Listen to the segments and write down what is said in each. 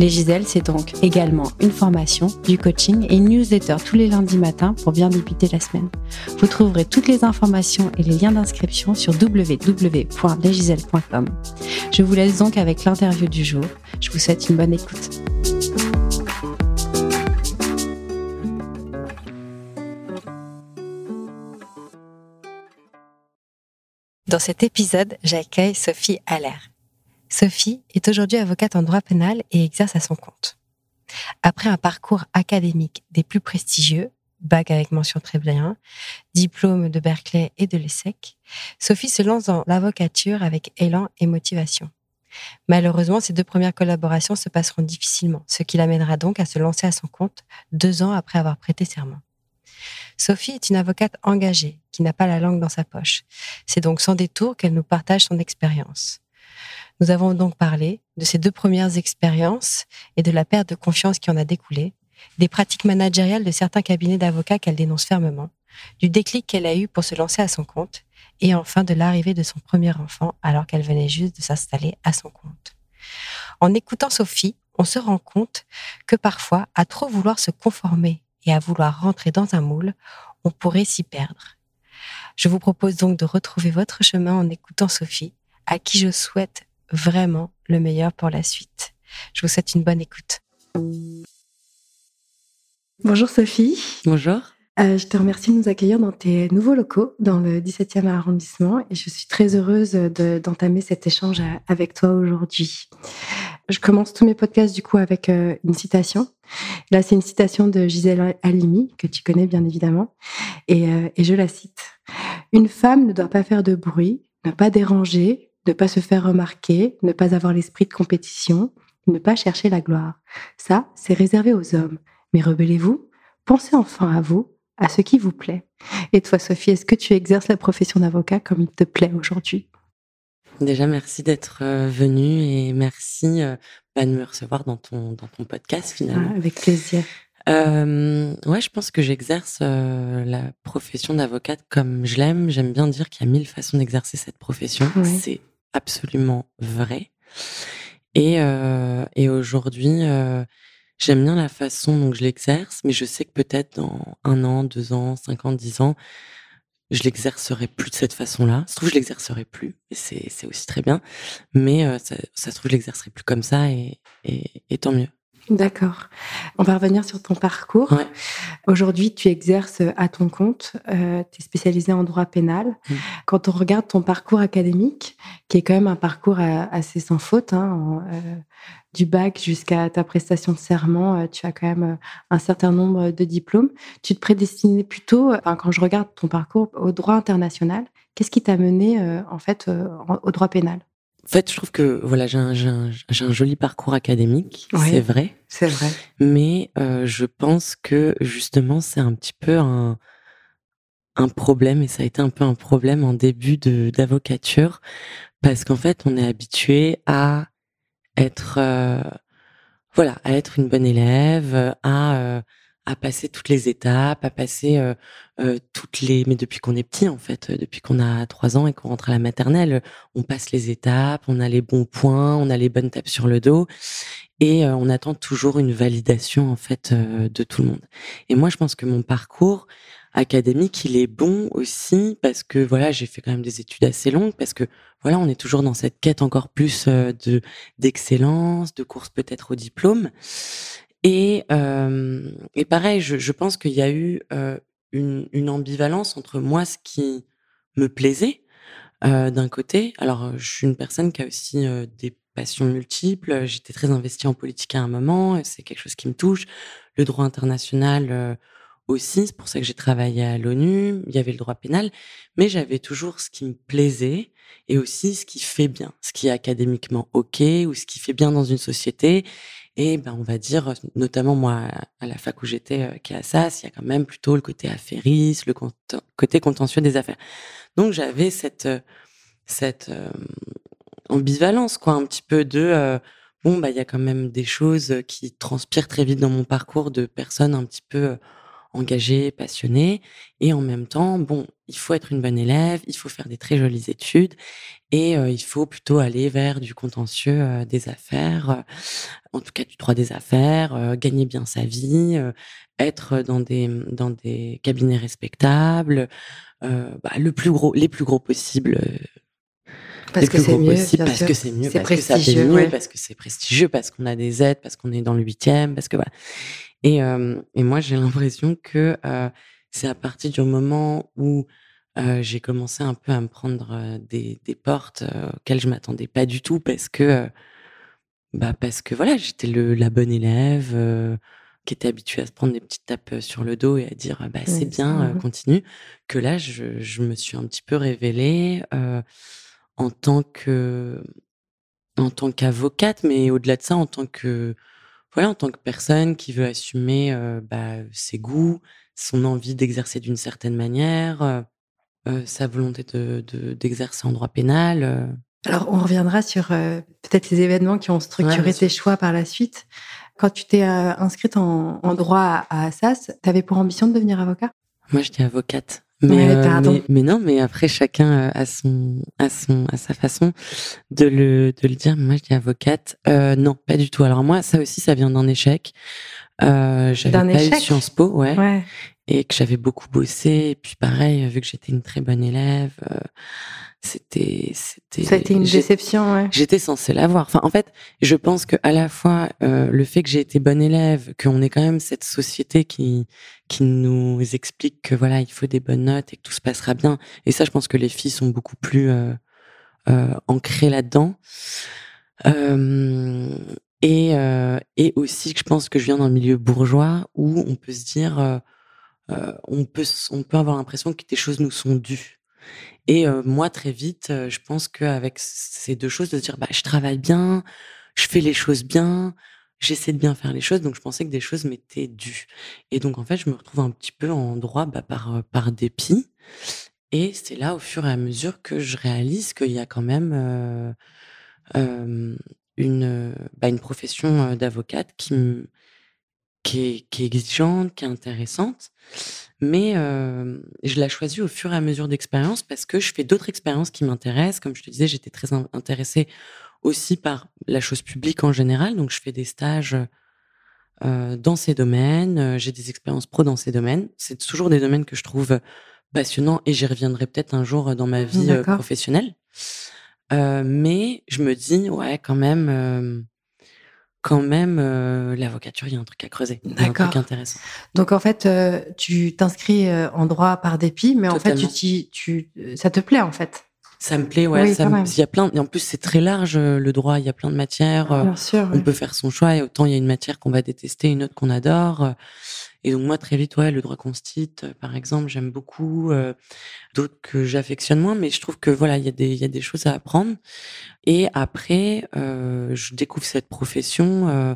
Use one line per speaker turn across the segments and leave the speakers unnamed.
Les Giselles, c'est donc également une formation, du coaching et une newsletter tous les lundis matins pour bien débuter la semaine. Vous trouverez toutes les informations et les liens d'inscription sur www.lesgiselles.com. Je vous laisse donc avec l'interview du jour. Je vous souhaite une bonne écoute. Dans cet épisode, j'accueille Sophie Allaire. Sophie est aujourd'hui avocate en droit pénal et exerce à son compte. Après un parcours académique des plus prestigieux, bac avec mention très bien, diplôme de Berkeley et de l'ESSEC, Sophie se lance dans l'avocature avec élan et motivation. Malheureusement, ces deux premières collaborations se passeront difficilement, ce qui l'amènera donc à se lancer à son compte deux ans après avoir prêté serment. Sophie est une avocate engagée qui n'a pas la langue dans sa poche. C'est donc sans détour qu'elle nous partage son expérience. Nous avons donc parlé de ces deux premières expériences et de la perte de confiance qui en a découlé, des pratiques managériales de certains cabinets d'avocats qu'elle dénonce fermement, du déclic qu'elle a eu pour se lancer à son compte, et enfin de l'arrivée de son premier enfant alors qu'elle venait juste de s'installer à son compte. En écoutant Sophie, on se rend compte que parfois, à trop vouloir se conformer et à vouloir rentrer dans un moule, on pourrait s'y perdre. Je vous propose donc de retrouver votre chemin en écoutant Sophie, à qui je souhaite vraiment le meilleur pour la suite. Je vous souhaite une bonne écoute. Bonjour Sophie.
Bonjour.
Euh, je te remercie de nous accueillir dans tes nouveaux locaux dans le 17e arrondissement et je suis très heureuse d'entamer cet échange avec toi aujourd'hui. Je commence tous mes podcasts du coup avec euh, une citation. Là, c'est une citation de Gisèle Halimi, que tu connais bien évidemment, et, euh, et je la cite. Une femme ne doit pas faire de bruit, ne pas déranger, ne pas se faire remarquer, ne pas avoir l'esprit de compétition, ne pas chercher la gloire. Ça, c'est réservé aux hommes. Mais rebellez-vous, pensez enfin à vous, à ce qui vous plaît. Et toi, Sophie, est-ce que tu exerces la profession d'avocat comme il te plaît aujourd'hui?
Déjà, merci d'être euh, venue et merci euh, bah, de me recevoir dans ton, dans ton podcast finalement.
Ah, avec plaisir.
Euh, ouais, je pense que j'exerce la profession d'avocate comme je l'aime. J'aime bien dire qu'il y a mille façons d'exercer cette profession. C'est absolument vrai. Et, euh, et aujourd'hui, euh, j'aime bien la façon dont je l'exerce, mais je sais que peut-être dans un an, deux ans, cinq ans, dix ans, je l'exercerai plus de cette façon-là. Ça se trouve, je l'exercerai plus, et c'est aussi très bien. Mais euh, ça, ça, se trouve, je l'exercerai plus comme ça, et, et, et tant mieux.
D'accord. On va revenir sur ton parcours. Aujourd'hui, tu exerces à ton compte. Euh, tu es spécialisé en droit pénal. Mmh. Quand on regarde ton parcours académique, qui est quand même un parcours euh, assez sans faute, hein, euh, du bac jusqu'à ta prestation de serment, tu as quand même un certain nombre de diplômes. Tu te prédestinais plutôt, quand je regarde ton parcours, au droit international. Qu'est-ce qui t'a mené en fait au droit pénal?
Fait, je trouve que voilà, j'ai un, un, un, joli parcours académique, c'est vrai.
C'est vrai.
Mais euh, je pense que justement, c'est un petit peu un, un problème, et ça a été un peu un problème en début d'avocature, parce qu'en fait, on est habitué à être, euh, voilà, à être une bonne élève, à euh, à passer toutes les étapes, à passer euh, euh, toutes les. Mais depuis qu'on est petit, en fait, depuis qu'on a trois ans et qu'on rentre à la maternelle, on passe les étapes, on a les bons points, on a les bonnes tapes sur le dos, et euh, on attend toujours une validation en fait de tout le monde. Et moi, je pense que mon parcours académique, il est bon aussi parce que voilà, j'ai fait quand même des études assez longues parce que voilà, on est toujours dans cette quête encore plus de d'excellence, de course peut-être au diplôme. Et, euh, et pareil, je, je pense qu'il y a eu euh, une, une, ambivalence entre moi, ce qui me plaisait euh, d'un côté. Alors, je suis une personne qui a aussi des passions multiples. J'étais très investie en politique à un moment. C'est quelque chose qui me touche. Le droit international aussi. C'est pour ça que j'ai travaillé à l'ONU. Il y avait le droit pénal. Mais j'avais toujours ce qui me plaisait et aussi ce qui fait bien, ce qui est académiquement OK ou ce qui fait bien dans une société. Et ben, on va dire, notamment moi, à la fac où j'étais, qui est à SAS, il y a quand même plutôt le côté affairisme, le côté contentieux des affaires. Donc j'avais cette cette ambivalence, quoi, un petit peu de bon, bah il y a quand même des choses qui transpirent très vite dans mon parcours de personnes un petit peu engagées, passionnées, et en même temps, bon, il faut être une bonne élève, il faut faire des très jolies études, et il faut plutôt aller vers du contentieux des affaires, en tout cas du droit des affaires, gagner bien sa vie, être dans des dans des cabinets respectables, bah, le plus gros, les plus gros possibles
parce que c'est mieux,
parce que c'est mieux, parce que ça fait mieux, parce que c'est prestigieux, parce qu'on a des aides, parce qu'on est dans le huitième, parce que voilà. Et, euh, et moi, j'ai l'impression que euh, c'est à partir du moment où euh, j'ai commencé un peu à me prendre des, des portes auxquelles je m'attendais pas du tout, parce que bah parce que voilà, j'étais le la bonne élève qui était habituée à se prendre des petites tapes sur le dos et à dire bah c'est bien, continue. Que là, je, je, me suis un petit peu révélée en tant que en tant qu'avocate, mais au-delà de ça, en tant que voilà, en tant que personne qui veut assumer euh, bah, ses goûts, son envie d'exercer d'une certaine manière, euh, euh, sa volonté de, d'exercer en droit pénal.
Alors, on reviendra sur peut-être les événements qui ont structuré tes choix par la suite. Quand tu t'es inscrite en, droit à, Assas, tu avais pour ambition de devenir avocat?
Moi, j'étais avocate. Mais, euh, mais, non, mais après chacun euh, a son, a son, à sa façon de le, de le dire. Moi, je dis avocate. Euh, non, pas du tout. Alors moi, ça aussi, ça vient d'un échec. Euh, j'avais pas échec? eu Sciences Po, ouais, ouais, et que j'avais beaucoup bossé. Et puis pareil, vu que j'étais une très bonne élève, euh, c'était c'était
ça a été une déception ouais.
j'étais censée l'avoir enfin en fait je pense que à la fois euh, le fait que j'ai été bonne élève qu'on ait quand même cette société qui qui nous explique que voilà il faut des bonnes notes et que tout se passera bien et ça je pense que les filles sont beaucoup plus euh, euh, ancrées là-dedans euh, et euh, et aussi que je pense que je viens d'un milieu bourgeois où on peut se dire on peut on peut avoir l'impression que des choses nous sont dues et moi, très vite, je pense qu'avec ces deux choses, de dire, bah, je travaille bien, je fais les choses bien, j'essaie de bien faire les choses, donc je pensais que des choses m'étaient dues. Et donc, en fait, je me retrouve un petit peu en droit bah, par, par dépit. Et c'est là, au fur et à mesure, que je réalise qu'il y a quand même euh, une, bah, une profession d'avocate qui, qui, est, qui est exigeante, qui est intéressante. Mais euh, je l'ai choisi au fur et à mesure d'expérience parce que je fais d'autres expériences qui m'intéressent. Comme je te disais, j'étais très intéressée aussi par la chose publique en général. Donc, je fais des stages euh, dans ces domaines. Euh, j'ai des expériences pro dans ces domaines. C'est toujours des domaines que je trouve passionnants et j'y reviendrai peut-être un jour dans ma vie professionnelle. mais je me dis, ouais, quand même quand même, euh, l'avocature, il y a un truc à creuser. D'accord. Un truc intéressant.
Donc, en fait, euh, tu t'inscris euh, en droit par dépit, mais en fait, tu, tu, ça te plaît, en fait.
Ça me plaît, ouais. ça il y a plein, et en plus, c'est très large, le droit. Il y a plein de matières. Bien sûr. On peut faire son choix, et autant il y a une matière qu'on va détester, une autre qu'on adore. Et donc moi très vite, ouais, le droit constite, euh, par exemple, j'aime beaucoup. Euh, d'autres que j'affectionne moins, mais je trouve que voilà, il y a des il y a des choses à apprendre. Et après, euh, je découvre cette profession euh,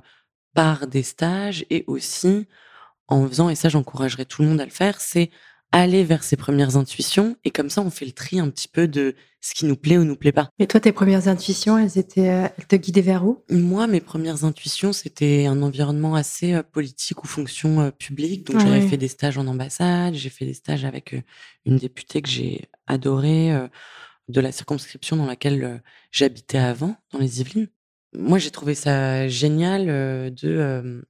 par des stages et aussi en faisant, et ça j'encouragerais tout le monde à le faire, c'est aller vers ses premières intuitions et comme ça on fait le tri un petit peu de ce qui nous plaît ou nous plaît pas.
Et toi tes premières intuitions, elles étaient euh, elles te guidaient vers où?
Moi mes premières intuitions, c'était un environnement assez euh, politique ou fonction euh, publique. Donc j'avais fait des stages en ambassade, j'ai fait des stages avec une députée que j'ai adorée de la circonscription dans laquelle j'habitais avant dans les Yvelines. Moi j'ai trouvé ça génial de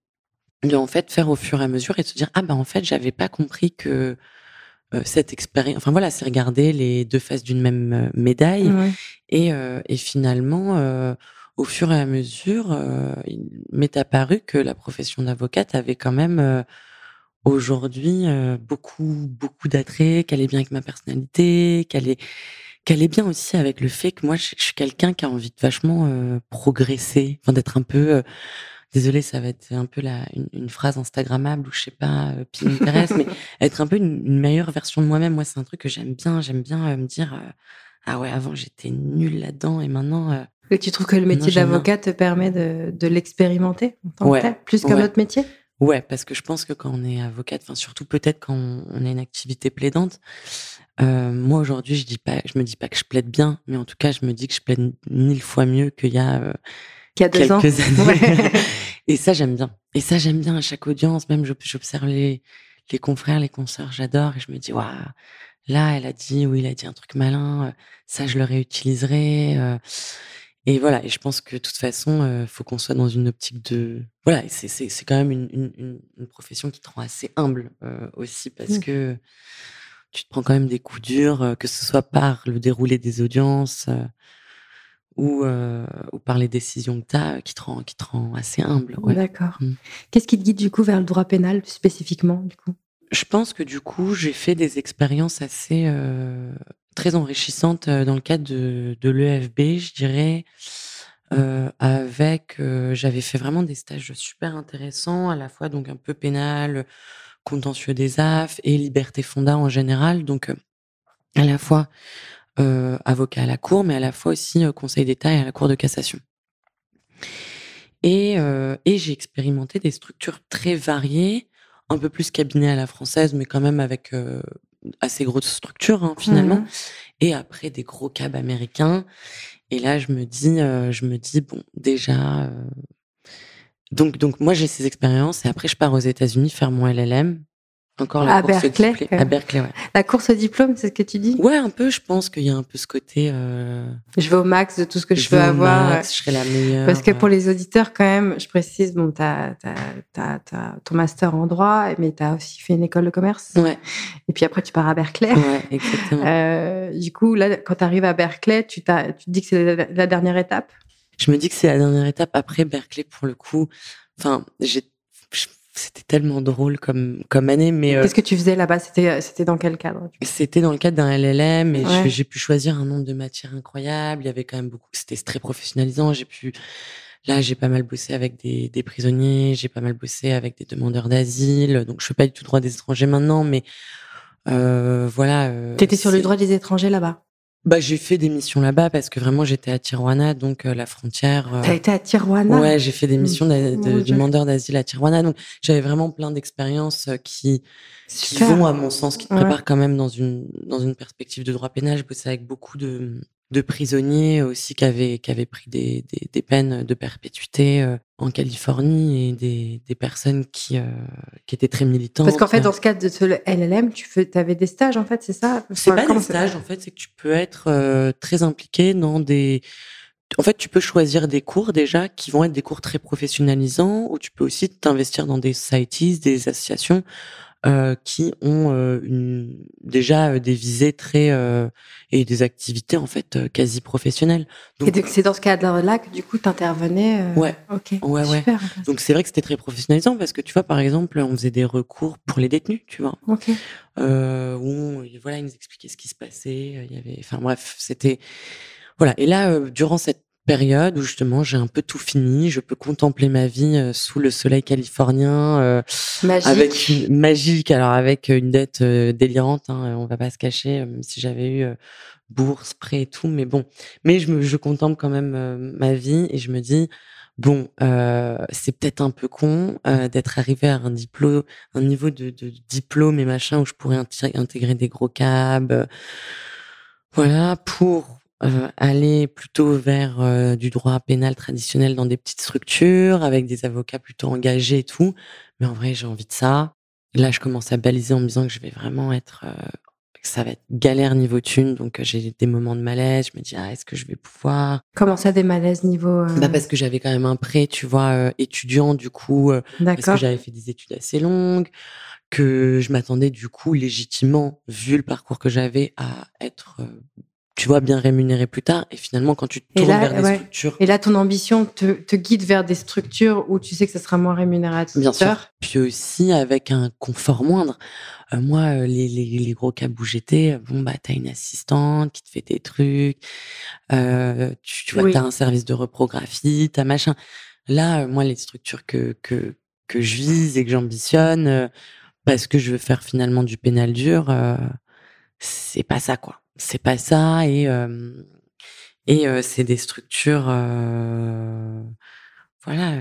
de en fait faire au fur et à mesure et de se dire ah ben en fait j'avais pas compris que cette expérience. Enfin voilà, c'est regarder les deux faces d'une même euh, médaille. Et, euh, et, finalement, au fur et à mesure, il m'est apparu que la profession d'avocate avait quand même aujourd'hui beaucoup beaucoup d'attrait, qu'elle est bien avec ma personnalité, qu'elle est qu'elle est bien aussi avec le fait que moi je, suis quelqu'un qui a envie de vachement progresser, enfin d'être un peu désolée, ça va être un peu la, une, phrase Instagrammable ou je sais pas, euh, Pinterest, mais être un peu une, meilleure version de moi-même. Moi, c'est un truc que j'aime bien. J'aime bien euh, me dire, euh, ah ouais, avant j'étais nulle là-dedans et maintenant,
Et tu trouves que le métier d'avocat te permet de, de l'expérimenter en tant que tel, plus qu'un autre métier?
Ouais, parce que je pense que quand on est avocate, enfin surtout peut-être quand on a une activité plaidante, euh, moi aujourd'hui je dis pas, je me dis pas que je plaide bien, mais en tout cas je me dis que je plaide mille fois mieux qu'il y a, euh,
y a deux
quelques années. Et ça j'aime bien. Et ça j'aime bien à chaque audience, même j'observe les, les confrères, les consoeurs, j'adore et je me dis waouh, là elle a dit ou il a dit un truc malin, euh, ça je le réutiliserai. Euh, et voilà, et je pense que de toute façon, euh, faut qu'on soit dans une optique de voilà, c'est c'est c'est quand même une, une, une, profession qui te rend assez humble euh, aussi parce mmh. que tu te prends quand même des coups durs, que ce soit par le déroulé des audiences euh, ou ou par les décisions que tu as, qui te rend qui te rend assez humble.
Ouais. D'accord. Mmh. Qu'est-ce qui te guide du coup vers le droit pénal spécifiquement du coup?
Je pense que du coup, j'ai fait des expériences assez très enrichissante dans le cadre de, de l'EFB, je dirais. Euh, avec, euh, j'avais fait vraiment des stages super intéressants, à la fois donc un peu pénal, contentieux des AF et liberté fonda en général. Donc, euh, à la fois euh, avocat à la cour, mais à la fois aussi conseil d'État et à la cour de cassation. Et, et j'ai expérimenté des structures très variées, un peu plus cabinet à la française, mais quand même avec assez grosse structure hein, finalement. Mmh. Et après des gros cabs américains. Et là, je me dis, euh, je me dis bon, déjà. Euh... Donc, donc moi j'ai ces expériences et après je pars aux États-Unis faire mon LLM
encore la à course Berkeley,
À Berkeley, ouais.
La course au diplôme, c'est ce que tu dis?
Ouais, un peu. Je pense qu'il y a un peu ce côté. Euh...
Je vais au max de tout ce que je, je peux avoir.
Max, Je serai la meilleure.
Parce que pour les auditeurs, quand même, je précise, bon, t'as as, ton master en droit, mais t'as aussi fait une école de commerce.
Ouais.
Et puis après, tu pars à Berkeley.
Ouais, exactement.
Euh, du coup, là, quand tu arrives à Berkeley, tu, tu te dis que c'est la, la dernière étape?
Je me dis que c'est la dernière étape. Après Berkeley, pour le coup, enfin, j'ai c'était tellement drôle comme comme année mais
euh, qu'est-ce que tu faisais là-bas? C'était euh, c'était dans quel cadre?
C'était dans le cadre d'un LLM et j'ai pu choisir un nombre de matières incroyables. Il y avait quand même beaucoup c'était très professionnalisant. J'ai pu là j'ai pas mal bossé avec des, des prisonniers j'ai pas mal bossé avec des demandeurs d'asile. Donc je fais pas du tout droit des étrangers maintenant mais euh, voilà euh,
t'étais sur le droit des étrangers là-bas?
Bah, j'ai fait des missions là-bas parce que vraiment j'étais à Tijuana, donc euh, la frontière.
Euh... T'as été à Tijuana?
Ouais, j'ai fait des missions de, de, du demandeur d'asile à Tijuana, donc j'avais vraiment plein d'expériences euh, qui, qui vont à mon sens, qui te préparent quand même dans une dans une perspective de droit pénal. Je bossais avec beaucoup de de prisonniers aussi qui avaient, qui avaient pris des, des, des peines de perpétuité euh, en Californie et des, des personnes qui, euh, qui étaient très militantes.
Parce qu'en fait, dans ce cadre de ce LLM, tu avais des stages, en fait, c'est ça?
C'est pas des stages, en fait, c'est que tu peux être euh, très impliqué dans des... En fait, tu peux choisir des cours déjà qui vont être des cours très professionnalisants, ou tu peux aussi t'investir dans des societies, des associations euh, qui ont euh, une, déjà euh, des visées très et des activités en fait quasi professionnelles.
Donc, et c'est dans ce cadre-là que du coup tu intervenais.
Ouais.
Ok.
Ouais ouais. Donc c'est vrai que c'était très professionnalisant parce que tu vois par exemple on faisait des recours pour les détenus, tu vois.
Ok.
Euh, où voilà ils nous expliquaient ce qui se passait. Il y avait, enfin bref, c'était voilà. Et là durant cette période où justement j'ai un peu tout fini, je peux contempler ma vie euh, sous le soleil californien, euh,
magique.
avec une, magique, alors avec une dette euh, délirante, hein, on va pas se cacher, même si j'avais eu bourse, prêt et tout, mais bon, mais je me, je contemple quand même ma vie et je me dis bon, c'est peut-être un peu con d'être arrivé à un diplôme, un niveau de, de, diplôme et machin où je pourrais intégrer des gros cabs, voilà, pour euh, aller plutôt vers euh, du droit pénal traditionnel dans des petites structures avec des avocats plutôt engagés et tout. Mais en vrai, j'ai envie de ça. Là, je commence à baliser en me disant que je vais vraiment être, euh, que ça va être galère niveau thune. Donc, j'ai des moments de malaise. Je me dis, ah, est-ce que je vais pouvoir?
Comment ça, des malaises niveau
Bah parce que j'avais quand même un prêt, tu vois, étudiant du coup, parce que j'avais fait des études assez longues que je m'attendais du coup légitimement, vu le parcours que j'avais, à être tu vois, bien rémunéré plus tard. Et finalement, quand tu te tournes vers des structures.
Et là, ton ambition te, te, guide vers des structures où tu sais que ça sera moins rémunérateur?
Bien sûr. Puis aussi avec un confort moindre. Euh, moi, euh, les, les, les, gros cabs où j'étais, bon, bah, t'as une assistante qui te fait tes trucs. Euh, tu, tu vois, t'as un service de reprographie, t'as machin. Là, euh, moi, les structures que, que, que je vise et que j'ambitionne, parce que je veux faire finalement du pénal dur, c'est pas ça, quoi c'est pas ça et Et c'est des structures, voilà,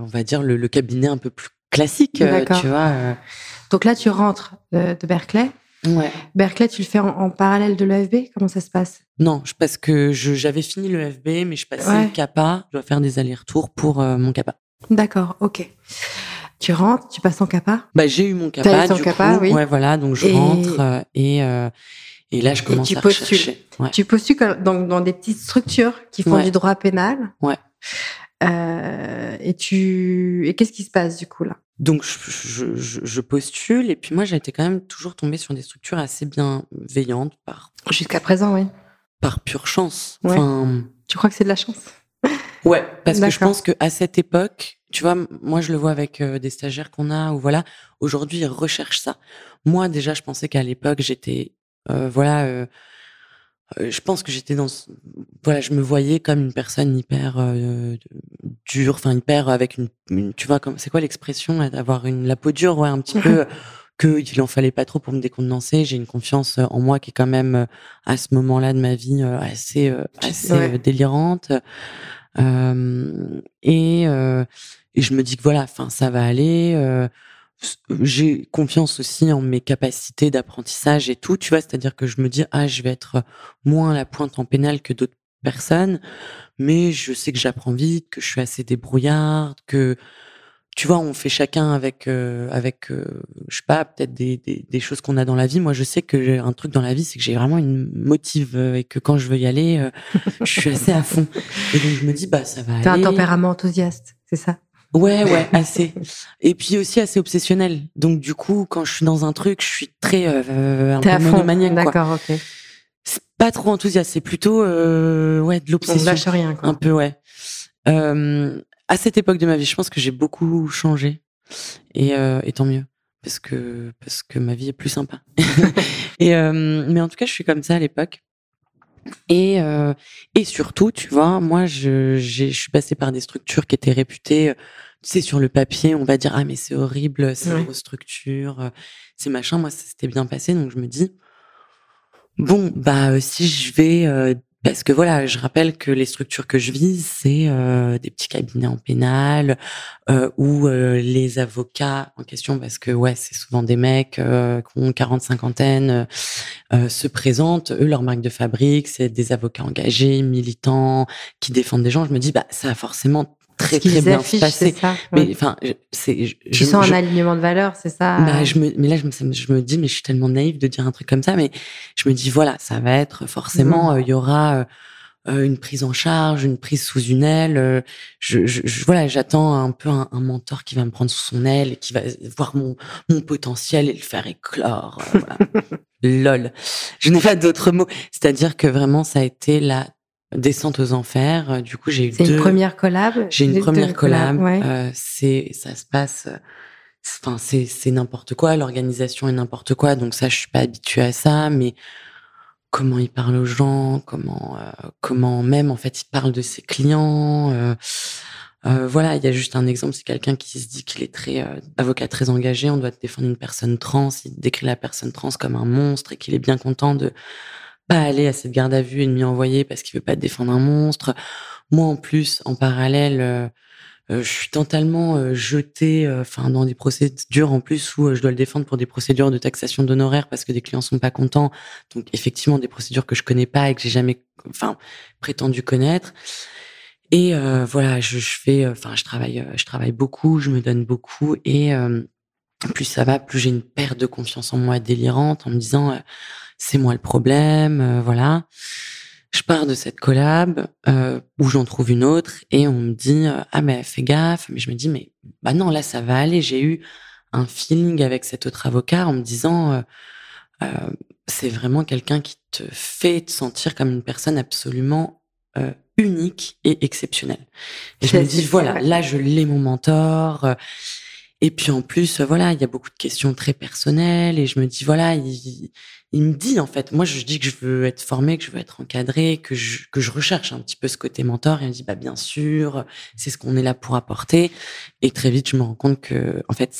on va dire le, cabinet un peu plus classique, tu vois.
Donc là, tu rentres de, Berkeley.
Ouais.
Berkeley, tu le fais en, parallèle de l'EFB Comment ça se passe?
Non, parce que j'avais fini l'EFB, mais je passais le CAPA. Je dois faire des allers-retours pour mon CAPA.
D'accord, ok. Tu rentres, tu passes en CAPA?
Bah, J'ai eu mon CAPA. du CAPA, oui. Ouais, voilà, donc je rentre et, et là, je commence
tu
à
postules.
rechercher.
Tu postules dans, dans, des petites structures qui font du droit pénal.
Ouais.
Euh, et tu et qu'est-ce qui se passe du coup là?
Donc je, je, je, postule et puis moi j'ai été quand même toujours tombée sur des structures assez bienveillantes par
jusqu'à présent oui
par pure chance.
Enfin, tu crois que c'est de la chance?
Ouais, parce que je pense que à cette époque, tu vois, moi je le vois avec euh, des stagiaires qu'on a ou voilà, aujourd'hui ils recherchent ça. Moi déjà je pensais qu'à l'époque j'étais euh, voilà, euh, je pense que j'étais dans, voilà, je me voyais comme une personne hyper dure, enfin hyper avec une, tu vois, comme c'est quoi l'expression, d'avoir une la peau dure, ouais, un petit peu que il en fallait pas trop pour me décontenancer. J'ai une confiance en moi qui est quand même à ce moment-là de ma vie assez assez délirante. Et et je me dis que voilà, enfin ça va aller j'ai confiance aussi en mes capacités d'apprentissage et tout, tu vois, c'est-à-dire que je me dis ah, je vais être moins la pointe en pénal que d'autres personnes, mais je sais que j'apprends vite, que je suis assez débrouillarde, que tu vois, on fait chacun avec euh, avec euh, je sais pas, peut-être des, des, des choses qu'on a dans la vie. Moi, je sais que j'ai un truc dans la vie, c'est que j'ai vraiment une motive euh, et que quand je veux y aller, je suis assez à fond. Et donc je me dis bah ça va
T'as un tempérament enthousiaste, c'est ça?
Ouais, ouais, assez. Et puis aussi assez obsessionnel. Donc du coup, quand je suis dans un truc, je suis très euh, un peu monomaniaque.
D'accord, ok.
C'est pas trop enthousiaste, c'est plutôt euh, ouais de l'obsession.
lâche rien. Quoi.
Un peu, ouais. Euh, à cette époque de ma vie, je pense que j'ai beaucoup changé et, euh, et tant mieux parce que parce que ma vie est plus sympa. et euh, mais en tout cas, je suis comme ça à l'époque. Et, euh, et surtout, tu vois, moi, je, je suis passée par des structures qui étaient réputées, euh, tu sais, sur le papier, on va dire, ah, mais c'est horrible, c'est une grosse structure, c'est machin. Moi, ça s'était bien passé, donc je me dis, bon, bah, si je vais parce que voilà, je rappelle que les structures que je vise, c'est euh, des petits cabinets en pénal euh, où euh, les avocats en question, parce que ouais, c'est souvent des mecs euh, qui ont 40 cinquantaine, se présentent. Eux, leur marque de fabrique, c'est des avocats engagés, militants, qui défendent des gens. Je me dis, bah ça a forcément très très bien se passer. mais enfin, c'est.
Tu sens un alignement de valeurs, c'est ça.
Bah, je me, mais là, je me, je me dis, mais je suis tellement naïve de dire un truc comme ça, mais je me dis, voilà, ça va être forcément, mmh. euh, il y aura. Euh, euh, une prise en charge, une prise sous une aile. je, je, voilà, j'attends un peu un, mentor qui va me prendre sous son aile et qui va voir mon, mon potentiel et le faire éclore. voilà. Lol. Je n'ai pas d'autres mots. C'est-à-dire que vraiment, ça a été la Descente aux enfers. Euh, du coup, j'ai eu
C'est une première collab?
J'ai une première collab. Euh, c'est, ça se passe. Euh, enfin, c'est, c'est n'importe quoi. L'organisation est n'importe quoi. Donc ça, je suis pas habituée à ça. Mais comment il parle aux gens, comment, euh, comment même en fait il parle de ses clients. Euh, voilà, il y a juste un exemple, c'est quelqu'un qui se dit qu'il est très avocat très engagé. On doit défendre une personne trans. Il décrit la personne trans comme un monstre et qu'il est bien content de pas aller à cette garde à vue m'y envoyer parce qu'il veut pas défendre un monstre. Moi, en plus, en parallèle, euh, euh, je suis totalement euh, jetée, enfin, dans des procédures en plus où je dois le défendre pour des procédures de taxation d'honoraires parce que des clients sont pas contents. Donc, effectivement, des procédures que je connais pas et que j'ai jamais, enfin, prétendu connaître. Et voilà, je, je fais, enfin, je travaille, je travaille beaucoup, je me donne beaucoup et plus ça va, plus j'ai une perte de confiance en moi délirante en me disant c'est moi le problème, euh, voilà. Je pars de cette collab euh, où j'en trouve une autre et on me dit euh, ah mais fais gaffe, mais je me dis mais bah non là ça va aller. J'ai eu un feeling avec cet autre avocat en me disant c'est vraiment quelqu'un qui te fait te sentir comme une personne absolument unique et exceptionnelle. Et je me dis voilà là je l'ai mon mentor. Et puis en plus, voilà, il y a beaucoup de questions très personnelles et je me dis voilà, il, il me dit en fait, moi je dis que je veux être formé, que je veux être encadré, que je, que je recherche un petit peu ce côté mentor. Et il me dit bah bien sûr, c'est ce qu'on est là pour apporter. Et très vite je me rends compte que en fait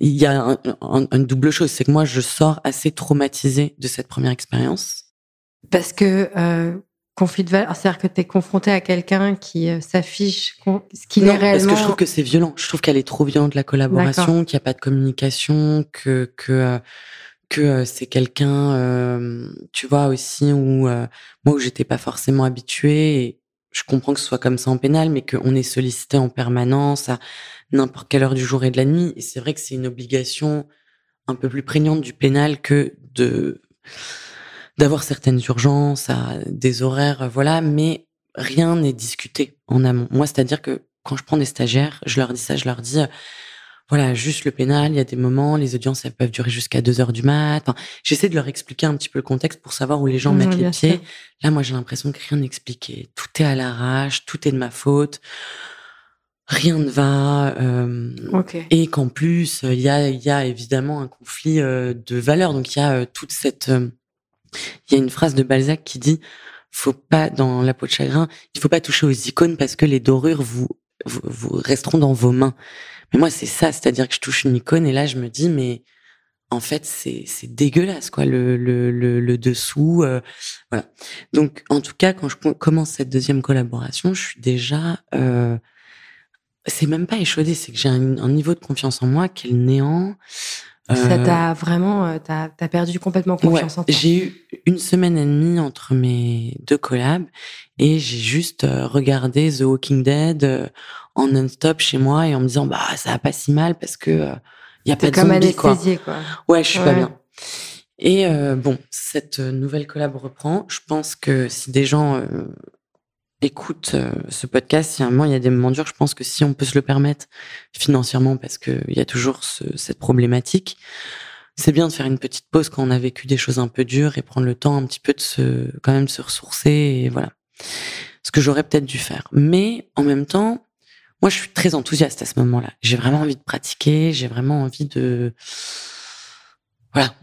il y a une double chose, c'est que moi je sors assez traumatisée de cette première expérience.
Parce que euh, conflit de valeurs C'est-à-dire que tu es confronté à quelqu'un qui euh, s'affiche ce qu'il est réellement.
Parce que je trouve que c'est violent. Je trouve qu'elle est trop violente, la collaboration, qu'il n'y a pas de communication, que, que, euh, que euh, c'est quelqu'un, tu vois, aussi, où moi, où j'étais pas forcément habituée. Et je comprends que ce soit comme ça en pénal, mais qu'on est sollicité en permanence à n'importe quelle heure du jour et de la nuit. Et c'est vrai que c'est une obligation un peu plus prégnante du pénal que de d'avoir certaines urgences, à des horaires, voilà, mais rien n'est discuté en amont. Moi, c'est-à-dire que quand je prends des stagiaires, je leur dis ça, je leur dis, voilà, juste le pénal, il y a des moments, les audiences, elles peuvent durer jusqu'à 2 heures du mat. J'essaie de leur expliquer un petit peu le contexte pour savoir où les gens mettent les pieds. Là, moi, j'ai l'impression que rien n'est expliqué. Tout est à l'arrache, tout est de ma faute. Rien ne va. Euh, Et qu'en plus, il y a, y a évidemment un conflit euh, de valeurs. Donc, il y a euh, toute cette euh, il y a une phrase de Balzac qui dit faut pas dans la peau de chagrin, il faut pas toucher aux icônes parce que les dorures vous vous, resteront dans vos mains. Mais moi c'est ça, c'est-à-dire que je touche une icône et là je me dis mais en fait c'est dégueulasse quoi le le le, dessous euh, voilà. Donc en tout cas quand je commence cette deuxième collaboration, je suis déjà euh, c'est même pas échaudé, c'est que j'ai un, un, niveau de confiance en moi qui est le néant.
Ça euh, t'a vraiment, euh, t'as as perdu complètement confiance en toi.
J'ai eu une semaine et demie entre mes deux collabs et j'ai juste euh, regardé The Walking Dead en non-stop chez moi et en me disant bah ça va pas si mal parce que il y a pas de comme zombies quoi. quoi. Ouais, je suis pas bien. Et bon, cette nouvelle collab reprend. Je pense que si des gens écoute euh, ce podcast, si à un moment il y a des moments durs, je pense que si on peut se le permettre financièrement, parce qu'il y a toujours cette problématique, c'est bien de faire une petite pause quand on a vécu des choses un peu dures et prendre le temps un petit peu de se, quand même se ressourcer et voilà. Ce que j'aurais peut-être dû faire. Mais en même temps, moi je suis très enthousiaste à ce moment-là. J'ai vraiment envie de pratiquer, j'ai vraiment envie de,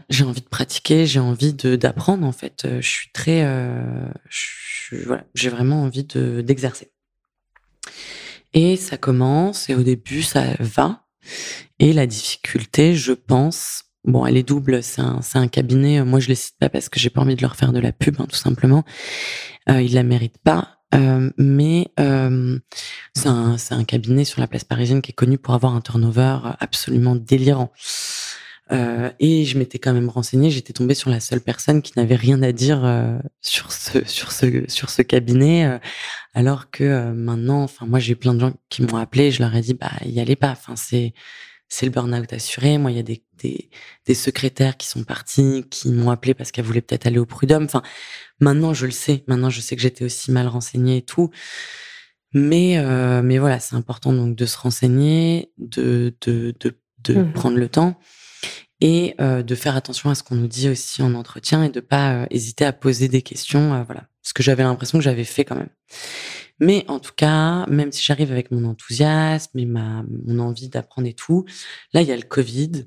j'ai envie de pratiquer, j'ai envie d'apprendre en fait. Euh, je suis très, euh, j'ai vraiment envie de d'exercer. Et ça commence et au début ça va. Et la difficulté, je pense, bon, elle est double. C'est un, un cabinet. Moi, je les cite pas parce que j'ai pas envie de leur faire de la pub, hein, tout simplement. Euh, ils la méritent pas. Euh, mais euh, c'est un, c'est un cabinet sur la place parisienne qui est connu pour avoir un turnover absolument délirant. Euh, et je m'étais quand même renseignée, j'étais tombée sur la seule personne qui n'avait rien à dire euh, sur ce sur ce sur ce cabinet, euh, alors que euh, maintenant, enfin moi j'ai eu plein de gens qui m'ont appelé, je leur ai dit bah y allez pas, enfin c'est c'est le burn-out assuré. Moi il y a des, des, des secrétaires qui sont partis, qui m'ont appelé parce qu'elles voulaient peut-être aller au prud'homme. Enfin maintenant je le sais, maintenant je sais que j'étais aussi mal renseignée et tout. Mais mais voilà, c'est important donc de se renseigner, de de de, de mmh. prendre le temps et euh, de faire attention à ce qu'on nous dit aussi en entretien et de pas euh, hésiter à poser des questions, euh, voilà, ce que j'avais l'impression que j'avais fait quand même. Mais en tout cas, même si j'arrive avec mon enthousiasme et ma mon envie d'apprendre et tout, là il y a le Covid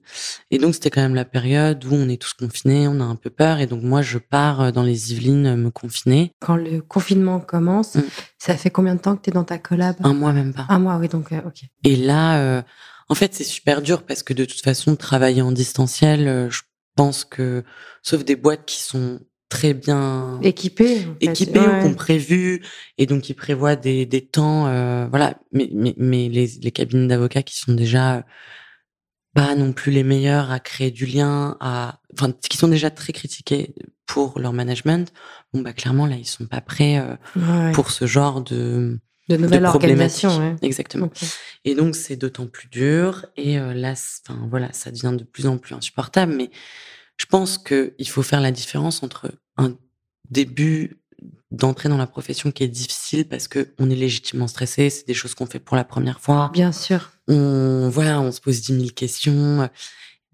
et donc c'était quand même la période où on est tous confinés, on a un peu peur et donc moi je pars dans les Yvelines me confiner.
Quand le confinement commence, mmh. ça fait combien de temps que tu es dans ta collab?
Un mois même pas.
Un mois, oui donc ok.
Et là en fait, c'est super dur parce que de toute façon, travailler en distanciel, euh, je pense que, sauf des boîtes qui sont très bien
équipées,
équipées ou qu'on prévu, et donc qui prévoient des, des temps, euh, voilà. Mais, mais, mais les, les cabines d'avocats qui sont déjà pas non plus les meilleurs à créer du lien, à, enfin, qui sont déjà très critiqués pour leur management. Bon, bah clairement là, ils sont pas prêts euh, pour ce genre de
de nouvelles organisations.
Exactement. Et donc, c'est d'autant plus dur. Et euh, là, enfin, voilà, ça devient de plus en plus insupportable. Mais je pense qu'il faut faire la différence entre un début d'entrer dans la profession qui est difficile parce que on est légitimement stressé, c'est des choses qu'on fait pour la première fois.
Bien sûr.
On voilà, on se pose dix mille questions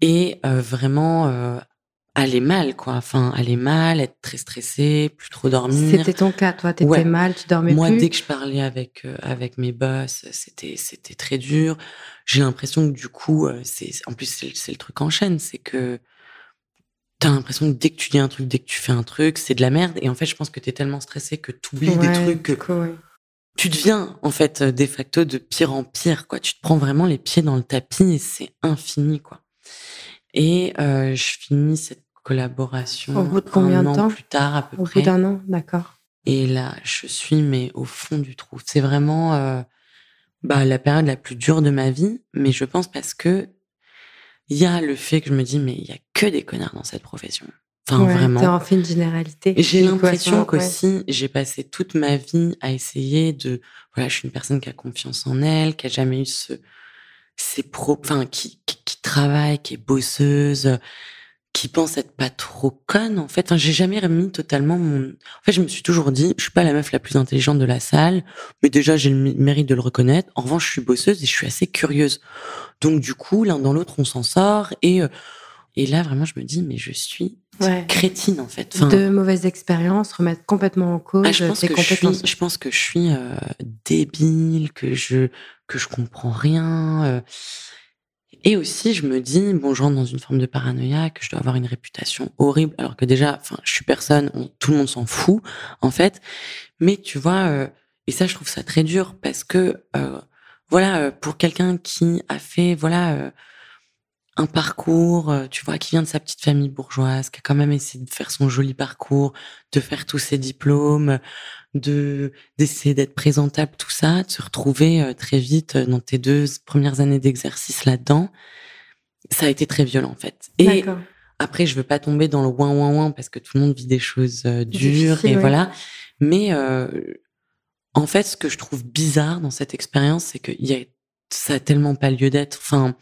et euh, vraiment euh, aller mal, quoi. Enfin, aller mal, être très stressé, plus trop dormir.
C'était ton cas, toi, t'étais mal, tu dormais
Moi,
plus.
Moi, dès que je parlais avec euh, avec mes boss, c'était c'était très dur. J'ai l'impression que du coup, euh, c'est en plus c'est le truc en chaîne, c'est que t'as l'impression que dès que tu dis un truc, dès que tu fais un truc, c'est de la merde. Et en fait, je pense que t'es tellement stressé que t'oublies oublies des trucs. Que Tu deviens en fait de facto de pire en pire, quoi. Tu te prends vraiment les pieds dans le tapis et c'est infini, quoi. Et euh, je finis cette collaboration.
Au bout de combien de temps
plus tard, à peu
près. Au bout d'un an, d'accord.
Et là, je suis mais au fond du trou. C'est vraiment euh, bah, la période la plus dure de ma vie, mais je pense parce que il y a le fait que je me dis mais il y a que des connards dans cette profession. Enfin vraiment.
en fait une généralité.
J'ai l'impression qu'aussi j'ai passé toute ma vie à essayer de voilà, je suis une personne qui a confiance en elle, qui a jamais eu ce c'est pro, enfin qui, qui, qui travaille, qui est bosseuse, qui pense être pas trop conne en fait. Enfin, j'ai jamais remis totalement mon. En fait, je me suis toujours dit, je suis pas la meuf la plus intelligente de la salle, mais déjà j'ai le mérite de le reconnaître. En revanche, je suis bosseuse et je suis assez curieuse. Donc du coup, l'un dans l'autre, on s'en sort et euh, et là vraiment, je me dis, mais je suis crétine en fait.
de mauvaises expériences, remettre complètement en cause
ah, je pense que Je, suis, je pense que je suis euh, débile, que je que je comprends rien. Euh, et aussi, je me dis, bon, je rentre dans une forme de paranoïa, que je dois avoir une réputation horrible, alors que déjà, enfin, je suis personne, tout le monde s'en fout, en fait. Mais tu vois, euh, et ça, je trouve ça très dur parce que, euh, voilà, euh, pour quelqu'un qui a fait, voilà, un parcours, tu vois, qui vient de sa petite famille bourgeoise, qui a quand même essayé de faire son joli parcours, de faire tous ses diplômes, de d'essayer d'être présentable, tout ça, de se retrouver euh, très vite euh, dans tes deux premières années d'exercice là-dedans, ça a été très violent en fait. Et après, je veux pas tomber dans le ouin ouin ouin parce que tout le monde vit des choses euh, dures et voilà. Mais en fait, ce que je trouve bizarre dans cette expérience, c'est que y a, ça a tellement pas lieu d'être. Enfin,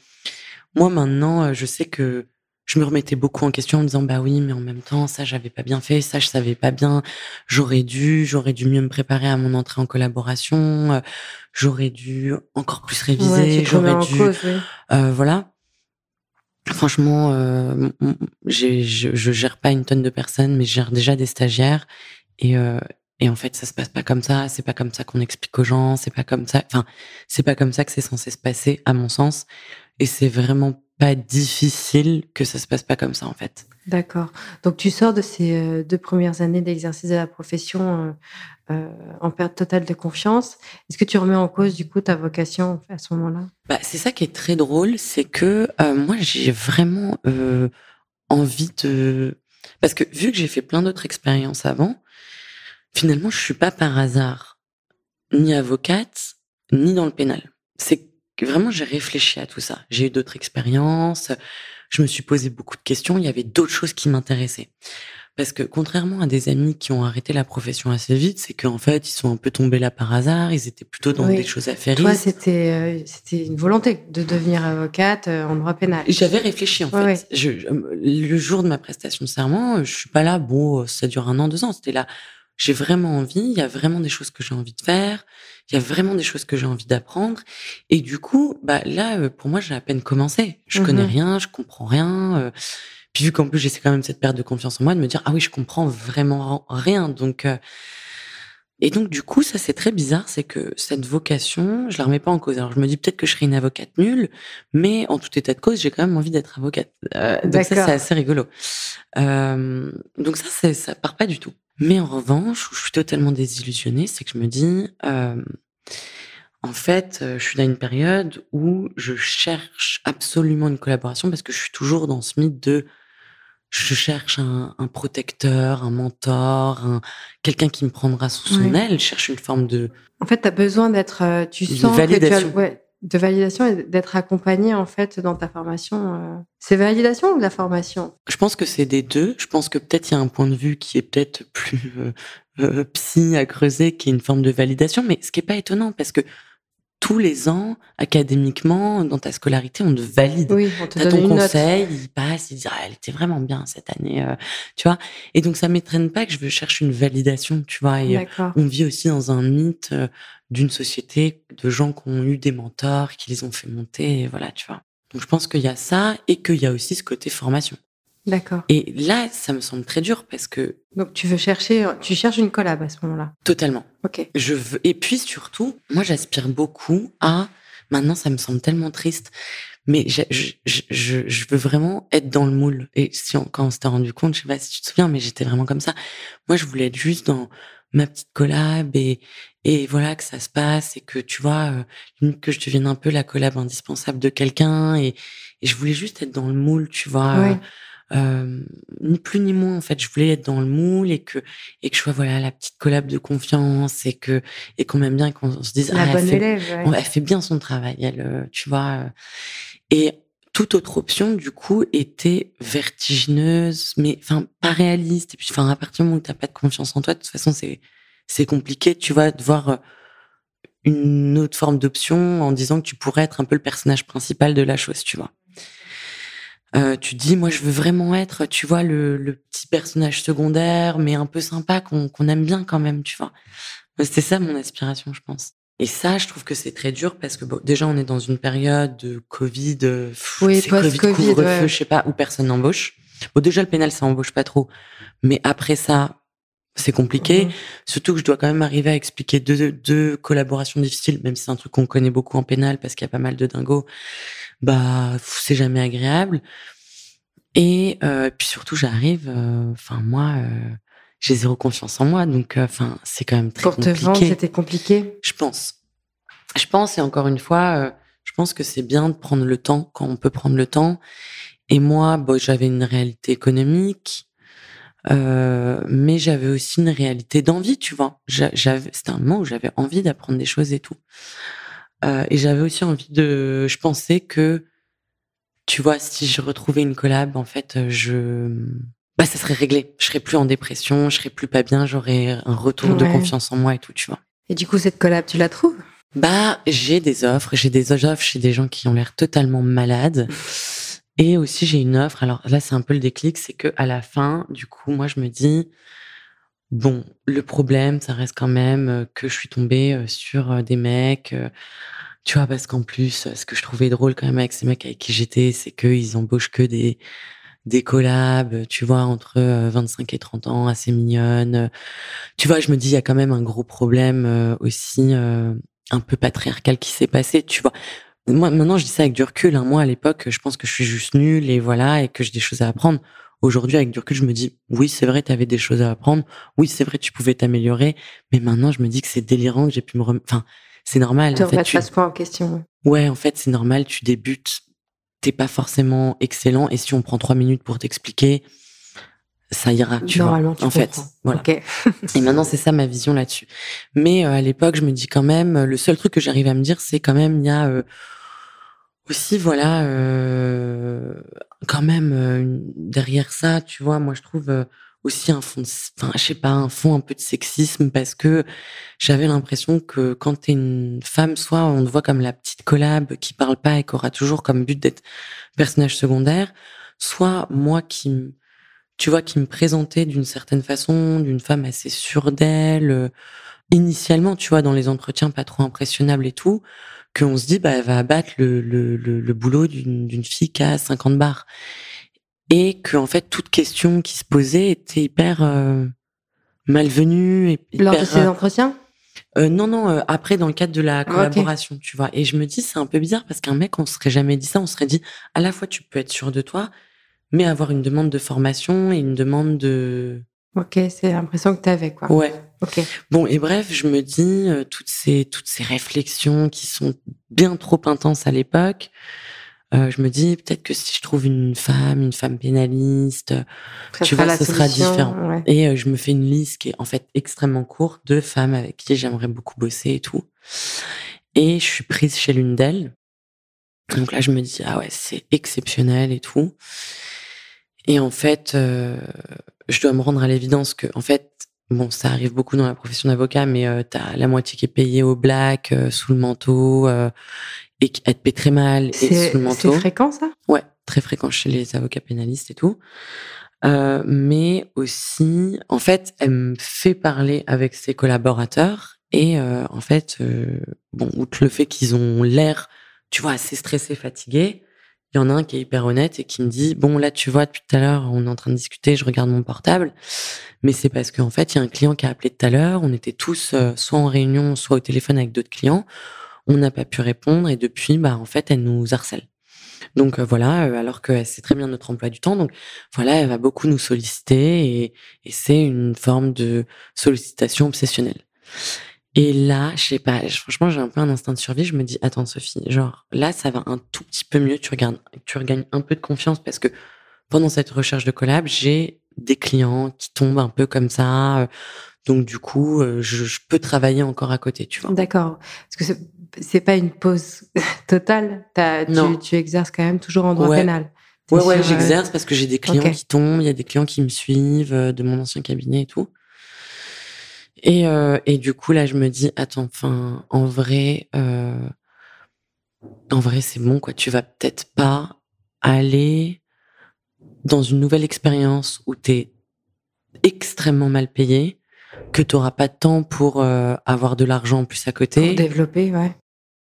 moi maintenant, je sais que je me remettais beaucoup en question en me disant bah oui mais en même temps ça j'avais pas bien fait ça je savais pas bien j'aurais dû j'aurais dû mieux me préparer à mon entrée en collaboration euh, j'aurais dû encore plus réviser j'aurais dû euh, voilà franchement euh, je, je gère pas une tonne de personnes mais je gère déjà des stagiaires et euh, et en fait, ça se passe pas comme ça. C'est pas comme ça qu'on explique aux gens. C'est pas comme ça. Enfin, c'est pas comme ça que c'est censé se passer, à mon sens. Et c'est vraiment pas difficile que ça se passe pas comme ça en fait.
D'accord. Donc tu sors de ces euh, deux premières années d'exercice de la profession euh, euh, en perte totale de confiance. Est-ce que tu remets en cause du coup ta vocation à ce moment-là?
Bah, C'est ça qui est très drôle, c'est que moi j'ai vraiment envie de... Parce que vu que j'ai fait plein d'autres expériences avant, finalement je suis pas par hasard ni avocate, ni dans le pénal. C'est vraiment j'ai réfléchi à tout ça. J'ai eu d'autres expériences, je me suis posé beaucoup de questions, il y avait d'autres choses qui m'intéressaient. Parce que contrairement à des amis qui ont arrêté la profession assez vite, c'est qu'en fait, ils sont un peu tombés là par hasard, ils étaient plutôt dans des choses à faire.
Toi, c'était euh, c'était une volonté de devenir avocate euh, en droit pénal.
J'avais réfléchi en fait. Je, le jour de ma prestation de serment, je suis pas là, bon, ça dure un an, deux ans. C'était là, j'ai vraiment envie, il y a vraiment des choses que j'ai envie de faire, il y a vraiment des choses que j'ai envie d'apprendre. Et du coup, bah là, euh, pour moi, j'ai à peine commencé. Je connais mmh rien, je comprends rien. Euh. Puis vu qu'en plus, j'ai quand même cette perte de confiance en moi, de me dire, ah oui, je comprends vraiment rien. Donc, euh, et donc, du coup, ça, c'est très bizarre, c'est que cette vocation, je la remets pas en cause. Alors, je me dis peut-être que je serai une avocate nulle, mais en tout état de cause, j'ai quand même envie d'être avocate. donc ça, c'est assez rigolo. donc ça, ça part pas du tout. Mais en revanche, où je suis totalement désillusionnée, c'est que je me dis, euh, en fait, euh, je suis dans une période où je cherche absolument une collaboration parce que je suis toujours dans ce mythe de je cherche un, un protecteur, un mentor, un, quelqu'un qui me prendra sous son aile. Je cherche une forme de.
En fait, tu as besoin d'être. Euh, tu sens que tu as, ouais, de validation et d'être accompagné en fait dans ta formation. Euh. C'est validation ou de la formation?
Je pense que c'est des deux. Je pense que peut-être il y a un point de vue qui est peut-être plus euh, euh, psy à creuser, qui est une forme de validation, mais ce qui est pas étonnant parce que tous les ans, académiquement, dans ta scolarité, on te valide.
Oui, on te donne
ton conseil, il passe, il dit ah, elle était vraiment bien cette année, tu vois. Et donc ça m'étonne pas que je veux chercher une validation, tu vois. Et on vit aussi dans un mythe d'une société de gens qui ont eu des mentors, qui les ont fait monter, et voilà, tu vois. Donc je pense qu'il y a ça et qu'il y a aussi ce côté formation.
D'accord.
Et là, ça me semble très dur parce que.
Donc tu veux chercher, tu cherches une collab à ce moment-là.
Totalement.
Ok.
Je veux. Et puis surtout, moi, j'aspire beaucoup à. Maintenant, ça me semble tellement triste, mais je, je, je, je veux vraiment être dans le moule. Et si on, quand on s'était rendu compte, je sais pas si tu te souviens, mais j'étais vraiment comme ça. Moi, je voulais être juste dans ma petite collab et, et voilà que ça se passe et que tu vois euh, que je devienne un peu la collab indispensable de quelqu'un et, et, je voulais juste être dans le moule tu vois ni plus ni moins en fait. Je voulais être dans le moule et que et que je sois voilà la petite collab de confiance et que et qu'on m'aime bien qu'on se dise
la
ah,
bonne
elle, fait,
élève, ouais.
elle fait bien son travail elle tu vois et toute autre option du coup était vertigineuse mais enfin pas réaliste. Et puis enfin à partir du moment où t'as pas de confiance en toi de toute façon c'est c'est compliqué tu vois de voir une autre forme d'option en disant que tu pourrais être un peu le personnage principal de la chose tu vois euh, tu dis, moi, je veux vraiment être, tu vois, le, le petit personnage secondaire, mais un peu sympa, qu'on qu'on aime bien quand même, tu vois. C'était ça mon aspiration, je pense. Et ça, je trouve que c'est très dur parce que bon, déjà, on est dans une période de Covid, pff,
Oui,
Covid,
post-Covid,
couvre-feu,
ouais.
je sais pas, où personne n'embauche. Bon, déjà, le pénal, ça embauche pas trop. Mais après ça, c'est compliqué.
Mhm.
Surtout que je dois quand même arriver à expliquer deux, deux collaborations difficiles, même si c'est un truc qu'on connaît beaucoup en pénal parce qu'il y a pas mal de dingos. Bah, c'est jamais agréable. Et euh, puis surtout, j'arrive, euh, enfin moi, euh, j'ai zéro confiance en moi, donc euh, enfin c'est quand même très
Pour te
compliqué.
vendre, c'était compliqué?
Je pense. Je pense, et encore une fois, euh, je pense que c'est bien de prendre le temps quand on peut prendre le temps. Et moi, bon, j'avais une réalité économique, euh, mais j'avais aussi une réalité d'envie, tu vois. J'avais, c'était un moment où j'avais envie d'apprendre des choses et tout. Euh, et j'avais aussi envie de. Je pensais que, tu vois, si je retrouvais une collab, en fait, euh, je. Bah, ça serait réglé. Je serais plus en dépression, je serais plus pas bien, j'aurais un retour de confiance en moi et tout, tu vois.
Et du coup, cette collab, tu la trouves?
Bah, j'ai des offres, j'ai des offres chez des gens qui ont l'air totalement malades. Et aussi, j'ai une offre. Alors là, c'est un peu le déclic, c'est que à la fin, du coup, moi, je me dis, bon, le problème, ça reste quand même euh, que je suis tombée euh, sur euh, des mecs. Tu vois, parce qu'en plus, ce que je trouvais drôle quand même avec ces mecs avec qui j'étais, c'est qu'ils embauchent que des des collabs, tu vois, entre euh, 25 et 30 ans, assez mignonnes. Tu vois, je me dis, il y a quand même un gros problème aussi un peu patriarcal qui s'est passé, tu vois. Moi, maintenant, je dis ça avec du recul. Hein. Moi, à l'époque, je pense que je suis juste nulle et voilà, et que j'ai des choses à apprendre. Aujourd'hui, avec du recul, je me dis, oui, c'est vrai, tu avais des choses à apprendre. Oui, c'est vrai, tu pouvais t'améliorer. Mais maintenant, je me dis que c'est délirant que j'ai pu me rem... Enfin, c'est normal.
Te
En fait, tu...
ce point en question.
Ouais, en fait, c'est normal, tu débutes, t'es pas forcément excellent, et si on prend trois minutes pour t'expliquer, ça ira, tu
Normalement,
vois.
tu
en fait,
comprends.
voilà.
Ok.
Et maintenant, c'est ça ma vision là-dessus. Mais euh, à l'époque, je me dis quand même, le seul truc que j'arrive à me dire, c'est quand même, il y a euh, aussi, voilà, euh, quand même, euh, derrière ça, tu vois, moi, je trouve euh, aussi un fond, de, enfin, je sais pas, un fond un peu de sexisme parce que j'avais l'impression que quand t'es une femme, soit on te voit comme la petite collab qui parle pas et qui aura toujours comme but d'être personnage secondaire, soit moi qui tu vois, qui me présentait d'une certaine façon, d'une femme assez sûre d'elle, initialement, tu vois, dans les entretiens pas trop impressionnables et tout, qu'on se dit, bah, elle va abattre le, le, le, le boulot d'une fille qui a 50 bars. Et que, en fait, toute question qui se posait était hyper euh, malvenue. Et hyper,
Lors de ces
euh,
entretiens?
euh, non, non, euh, après, dans le cadre de la
ok.
collaboration, tu vois. Et je me dis, c'est un peu bizarre parce qu'un mec, on se serait jamais dit ça. On serait dit, à la fois, tu peux être sûr de toi, mais avoir une demande de formation et une demande de.
Ok, c'est l'impression que tu avais, quoi.
Ouais.
Ok.
Bon, et bref, je me dis, euh, toutes ces, toutes ces réflexions qui sont bien trop intenses à l'époque, euh, je me dis, peut-être que si je trouve une femme, une femme pénaliste,
Ça
tu vois, ce sera différent.
ouais.
Et euh, je me fais une liste qui est en fait extrêmement courte de femmes avec qui j'aimerais beaucoup bosser et tout. Et je suis prise chez l'une d'elles. Donc là, je me dis, ah ouais, c'est exceptionnel et tout. Et en fait, euh, je dois me rendre à l'évidence que, en fait, bon, ça arrive beaucoup dans la profession d'avocat, mais euh, t'as la moitié qui est payée au black, euh, sous le manteau, euh, et qui elle te paie très mal, et
C'est
sous le
c'est
manteau.
fréquent, ça?
Ouais, très fréquent chez les avocats pénalistes et tout. Euh, mais aussi, en fait, elle me fait parler avec ses collaborateurs et euh, en fait, euh, bon, outre le fait qu'ils ont l'air, tu vois, assez stressés, fatigués, il y en a un qui est hyper honnête et qui me dit, bon, là, tu vois, depuis tout à l'heure, on est en train de discuter, je regarde mon portable, mais c'est parce qu'en fait, il y a un client qui a appelé tout à l'heure, on était tous euh, soit en réunion, soit au téléphone avec d'autres clients, on n'a pas pu répondre et depuis, bah, en fait, elle nous harcèle. Donc euh, voilà, euh, alors que c'est très bien notre emploi du temps. Donc voilà, elle va beaucoup nous solliciter et, et c'est une forme de sollicitation obsessionnelle. Et là, je sais pas, franchement, j'ai un peu un instinct de survie. Je me dis, attends Sophie, genre là, ça va un tout petit peu mieux. Tu regardes, tu regagnes un peu de confiance parce que pendant cette recherche de collab, j'ai des clients qui tombent un peu comme ça. Donc du coup, je, peux travailler encore à côté, tu vois.
D'accord. Parce que c'est pas une pause totale. Tu, tu, exerces quand même toujours en droit pénal.
Ouais, ouais, j'exerce parce que j'ai des clients qui tombent, il y a des clients qui me suivent de mon ancien cabinet et tout. Et, et du coup, là, je me dis, attends, enfin, en vrai, euh, en vrai, c'est bon, quoi. Tu vas peut-être pas aller dans une nouvelle expérience où tu es extrêmement mal payé, que tu n'auras pas de temps pour euh, avoir de l'argent en plus à côté.
Pour développer, ouais.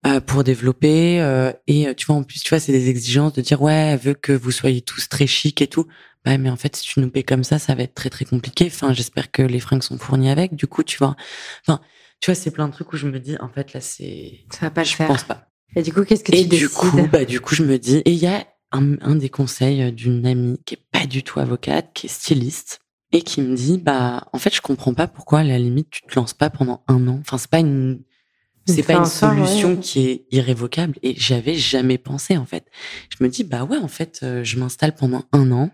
Euh, pour développer. Euh, et tu vois, en plus, tu vois, c'est des exigences de dire, ouais, elle veut que vous soyez tous très chic et tout. Ouais, mais en fait, si tu nous payes comme ça, ça va être très, très compliqué. Enfin, j'espère que les fringues sont fournies avec. Du coup, tu vois. Enfin, tu vois, c'est plein de trucs où je me dis, en fait, là, c'est.
Ça va pas le
je
faire.
pense pas.
Et du coup, qu'est-ce que tu
et du coup, bah, du coup, je me dis, et il y a un, des conseils d'une amie qui est pas du tout avocate, qui est styliste, et qui me dit, bah, en fait, je comprends pas pourquoi, à la limite, tu te lances pas pendant un an. Enfin, c'est pas une, c'est pas une solution qui est irrévocable. Et j'avais jamais pensé, en fait. Je me dis, bah ouais, en fait, euh, je m'installe pendant un an.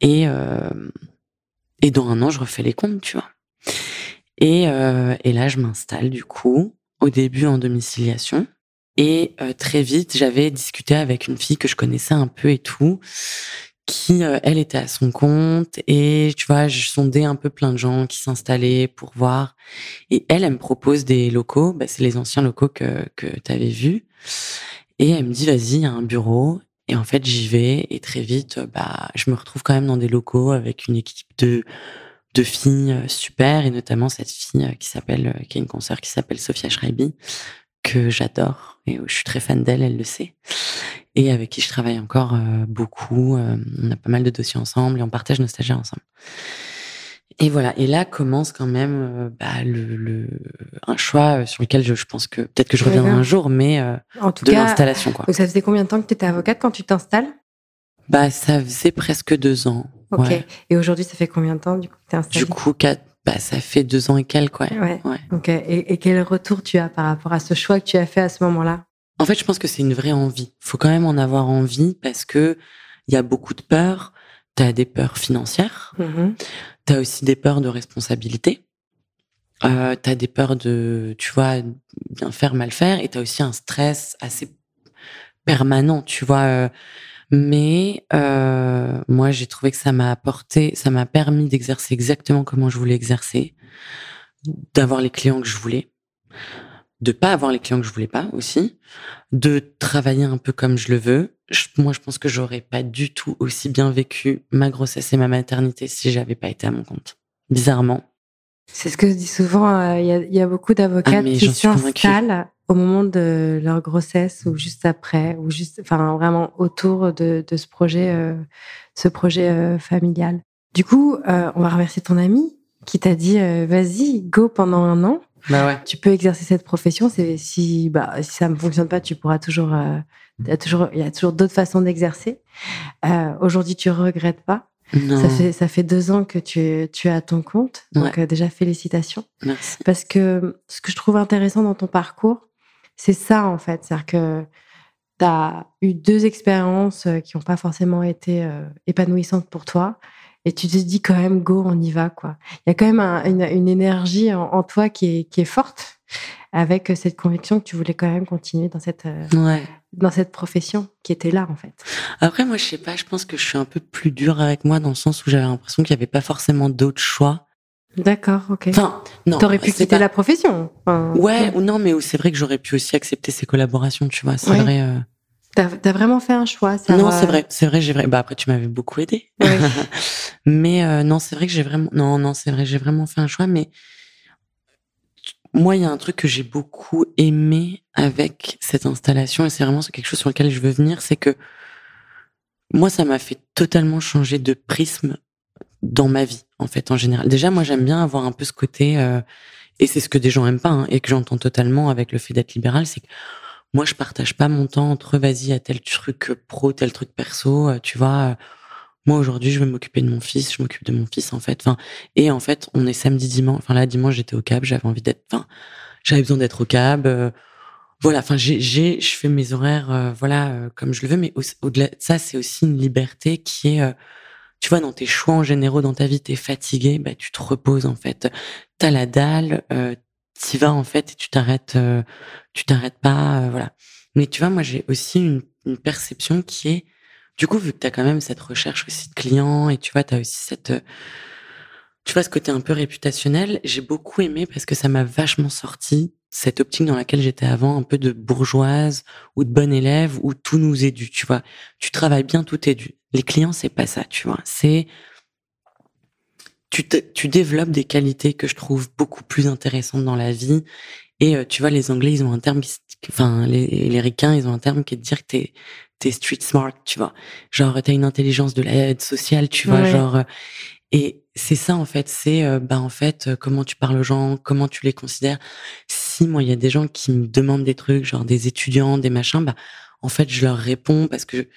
Et, euh, et dans un an, je refais les comptes, tu vois. Et, euh, et là, je m'installe, du coup, au début en domiciliation. Et euh, très vite, j'avais discuté avec une fille que je connaissais un peu et tout, qui, elle, était à son compte. Et tu vois, je sondais un peu plein de gens qui s'installaient pour voir. Et elle, elle me propose des locaux. Bah, c'est les anciens locaux que, que tu avais vus. Et elle me dit, vas-y, il y a un bureau. Et en fait, j'y vais. Et très vite, bah, je me retrouve quand même dans des locaux avec une équipe de de filles super et notamment cette fille qui s'appelle qui a une concert qui s'appelle Sophia Schreiby que j'adore et je suis très fan d'elle, elle le sait, et avec qui je travaille encore euh, beaucoup. Euh, on a pas mal de dossiers ensemble et on partage nos stagiaires ensemble. Et voilà. Et là commence quand même euh, bah, le, le, un choix sur lequel je, je pense que peut-être que je reviendrai un jour, mais en tout de l'installation quoi.
Donc ça faisait combien de temps que tu étais avocate quand tu t'installes?
Bah ça faisait presque deux ans.
Ok. Et aujourd'hui ça fait combien de temps du coup que es installée?
Du coup quatre bah, ça fait deux ans et quelques, ouais.
ouais. Ok. Et, et, quel retour tu as par rapport à ce choix que tu as fait à ce moment-là?
En fait, je pense que c'est une vraie envie. faut quand même en avoir envie parce que il y a beaucoup de peurs. Tu as des peurs financières. Mm-hmm. Tu as aussi des peurs de responsabilité. Euh, tu as des peurs de, tu vois, bien faire, mal faire. Et tu as aussi un stress assez permanent, tu vois. Euh, mais euh, moi, j'ai trouvé que ça m'a apporté, ça m'a permis d'exercer exactement comment je voulais exercer, d'avoir les clients que je voulais, de pas avoir les clients que je voulais pas aussi, de travailler un peu comme je le veux. moi, je pense que j'aurais pas du tout aussi bien vécu ma grossesse et ma maternité si j'avais pas été à mon compte. Bizarrement.
C'est ce que je dis souvent. Euh, il y, a, beaucoup d'avocats ah, qui s'installent au moment de leur grossesse ou juste après ou juste, enfin vraiment autour de, de ce projet, euh, ce projet euh, familial. Du coup, on va remercier ton ami qui t'a dit vas-y, go pendant un an.
Bah ouais.
Tu peux exercer cette profession. Si bah si ça ne fonctionne pas, tu pourras toujours. il y a toujours il y a toujours d'autres façons d'exercer. Aujourd'hui, tu regrettes pas.
Non.
Ça fait, ça fait deux ans que tu, tu es à ton compte. Donc, déjà, félicitations.
Merci.
Parce que ce que je trouve intéressant dans ton parcours, c'est ça, en fait. C'est-à-dire que tu as eu deux expériences euh, qui n'ont pas forcément été euh, épanouissantes pour toi. Et tu te dis quand même, go, on y va. quoi. Il y a quand même une, énergie en, toi qui est, qui est, forte, avec cette conviction que tu voulais quand même continuer dans cette,
euh,
dans cette profession qui était là, en fait.
Après, moi, je sais pas, je pense que je suis un peu plus dure avec moi dans le sens où j'avais l'impression qu'il n'y avait pas forcément d'autres choix
D'accord, ok.
Enfin, non.
T'aurais pu quitter la profession.
ouais, ou non, mais c'est vrai que j'aurais pu aussi accepter ces collaborations, tu vois. C'est vrai. Euh...
T'as as vraiment fait un choix.
Non, c'est vrai, c'est vrai, j'ai vrai. Bah après, tu m'avais beaucoup aidé. mais euh, non, c'est vrai que j'ai vraiment. Non, non, c'est vrai, j'ai vraiment fait un choix. Mais moi, il y a un truc que j'ai beaucoup aimé avec cette installation, et c'est vraiment quelque chose sur lequel je veux venir, c'est que moi, ça m'a fait totalement changer de prisme dans ma vie, en fait, en général. Déjà, moi, j'aime bien avoir un peu ce côté, euh, et c'est ce que des gens aiment pas, hein, et que j'entends totalement avec le fait d'être libéral, c'est que moi, je partage pas mon temps entre vas-y à tel truc pro, tel truc perso, euh, tu vois. moi, aujourd'hui, je vais m'occuper de mon fils, je m'occupe de mon fils, en fait. Enfin, et en fait, on est samedi, dimanche. Enfin, là, dimanche, j'étais au cab, j'avais envie d'être, enfin, j'avais besoin d'être au cab. Euh, voilà, enfin, j'ai, j'ai, je fais mes horaires, euh, voilà, euh, comme je le veux, mais au-delà de ça, c'est aussi une liberté qui est, euh, tu vois, dans tes choix en généraux dans ta vie, t'es fatigué, bah, tu te reposes en fait. T'as la dalle, euh, t'y vas en fait et tu t'arrêtes, tu t'arrêtes pas, voilà. Mais tu vois, moi, j'ai aussi une, une, perception qui est, du coup, vu que t'as quand même cette recherche aussi de clients et tu vois, t'as aussi cette tu vois, ce côté un peu réputationnel, j'ai beaucoup aimé parce que ça m'a vachement sorti cette optique dans laquelle j'étais avant, un peu de bourgeoise ou de bonne élève où tout nous est dû, tu vois. Tu travailles bien, tout est dû. Les clients, c'est pas ça, tu vois. C'est tu, tu développes des qualités que je trouve beaucoup plus intéressantes dans la vie. Et euh, tu vois, les Anglais, ils ont un terme, enfin, les, les Ricains, ils ont un terme qui est de dire que t'es t'es street smart, tu vois. Genre, t'as une intelligence de l'aide sociale, tu vois, genre. Euh, et c'est ça en fait, c'est euh, bah en fait comment tu parles aux gens, comment tu les considères. Si moi il y a des gens qui me demandent des trucs, genre des étudiants, des machins, bah en fait je leur réponds parce que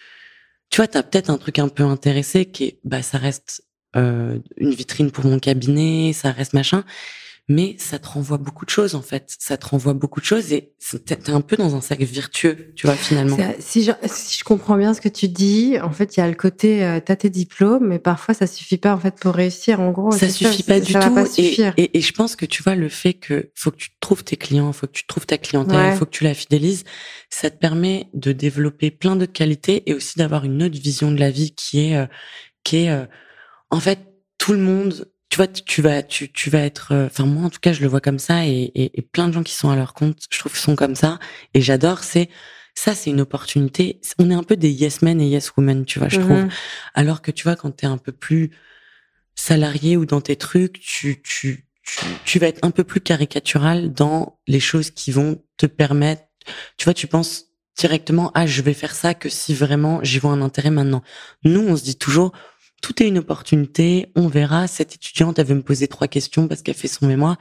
tu vois, tu as peut-être un truc un peu intéressé qui est bah ça reste euh, une vitrine pour mon cabinet, ça reste machin mais ça te renvoie beaucoup de choses en fait. Ça te renvoie beaucoup de choses et t'es un peu dans un cercle virtueux, tu vois finalement.
Si je, si je comprends bien ce que tu dis, en fait, il y a le côté euh, t'as tes diplômes, mais parfois ça suffit pas en fait pour réussir. En gros,
ça suffit pas du tout. et, et, je pense que tu vois le fait que faut que tu trouves tes clients, faut que tu trouves ta clientèle, faut que tu la fidélises, ça te permet de développer plein d'autres qualités et aussi d'avoir une autre vision de la vie qui est euh, qui est euh, en fait tout le monde tu vois, tu vas, tu, tu vas être, euh, enfin moi en tout cas, je le vois comme ça, et, et, et plein de gens qui sont à leur compte, je trouve, sont comme ça, et j'adore. C'est ça, c'est une opportunité. On est un peu des yes men et yes women, tu vois, je trouve. Mm-hmm. Alors que tu vois, quand t'es un peu plus salarié ou dans tes trucs, tu, tu, tu, tu vas être un peu plus caricatural dans les choses qui vont te permettre. Tu vois, tu penses directement, ah, je vais faire ça que si vraiment j'y vois un intérêt maintenant. Nous, on se dit toujours, tout est une opportunité. On verra. Cette étudiante, elle veut me poser trois questions parce qu'elle fait son mémoire.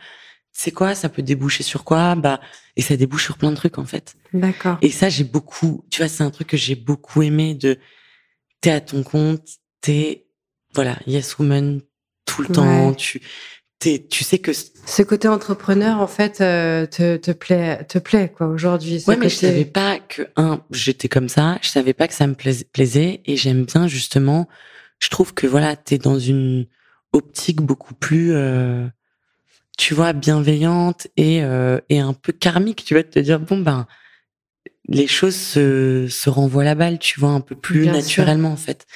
C'est quoi? Ça peut déboucher sur quoi? Bah, et ça débouche sur plein de trucs en fait.
D'accord.
Et ça, j'ai beaucoup. Tu vois, c'est un truc que j'ai beaucoup aimé. De t'es à ton compte, t'es voilà, yes woman tout le temps. Tu t'es, tu sais que
ce côté entrepreneur en fait euh, te, te plaît, te plaît quoi aujourd'hui.
Ouais, mais je savais pas que un, j'étais comme ça. Je savais pas que ça me plaisait et j'aime bien justement je trouve que voilà, tu es dans une optique beaucoup plus, euh, tu vois, bienveillante et, euh, et un peu karmique. Tu vas te dire, bon, ben, les choses se, se renvoient la balle, tu vois, un peu plus naturellement, en fait.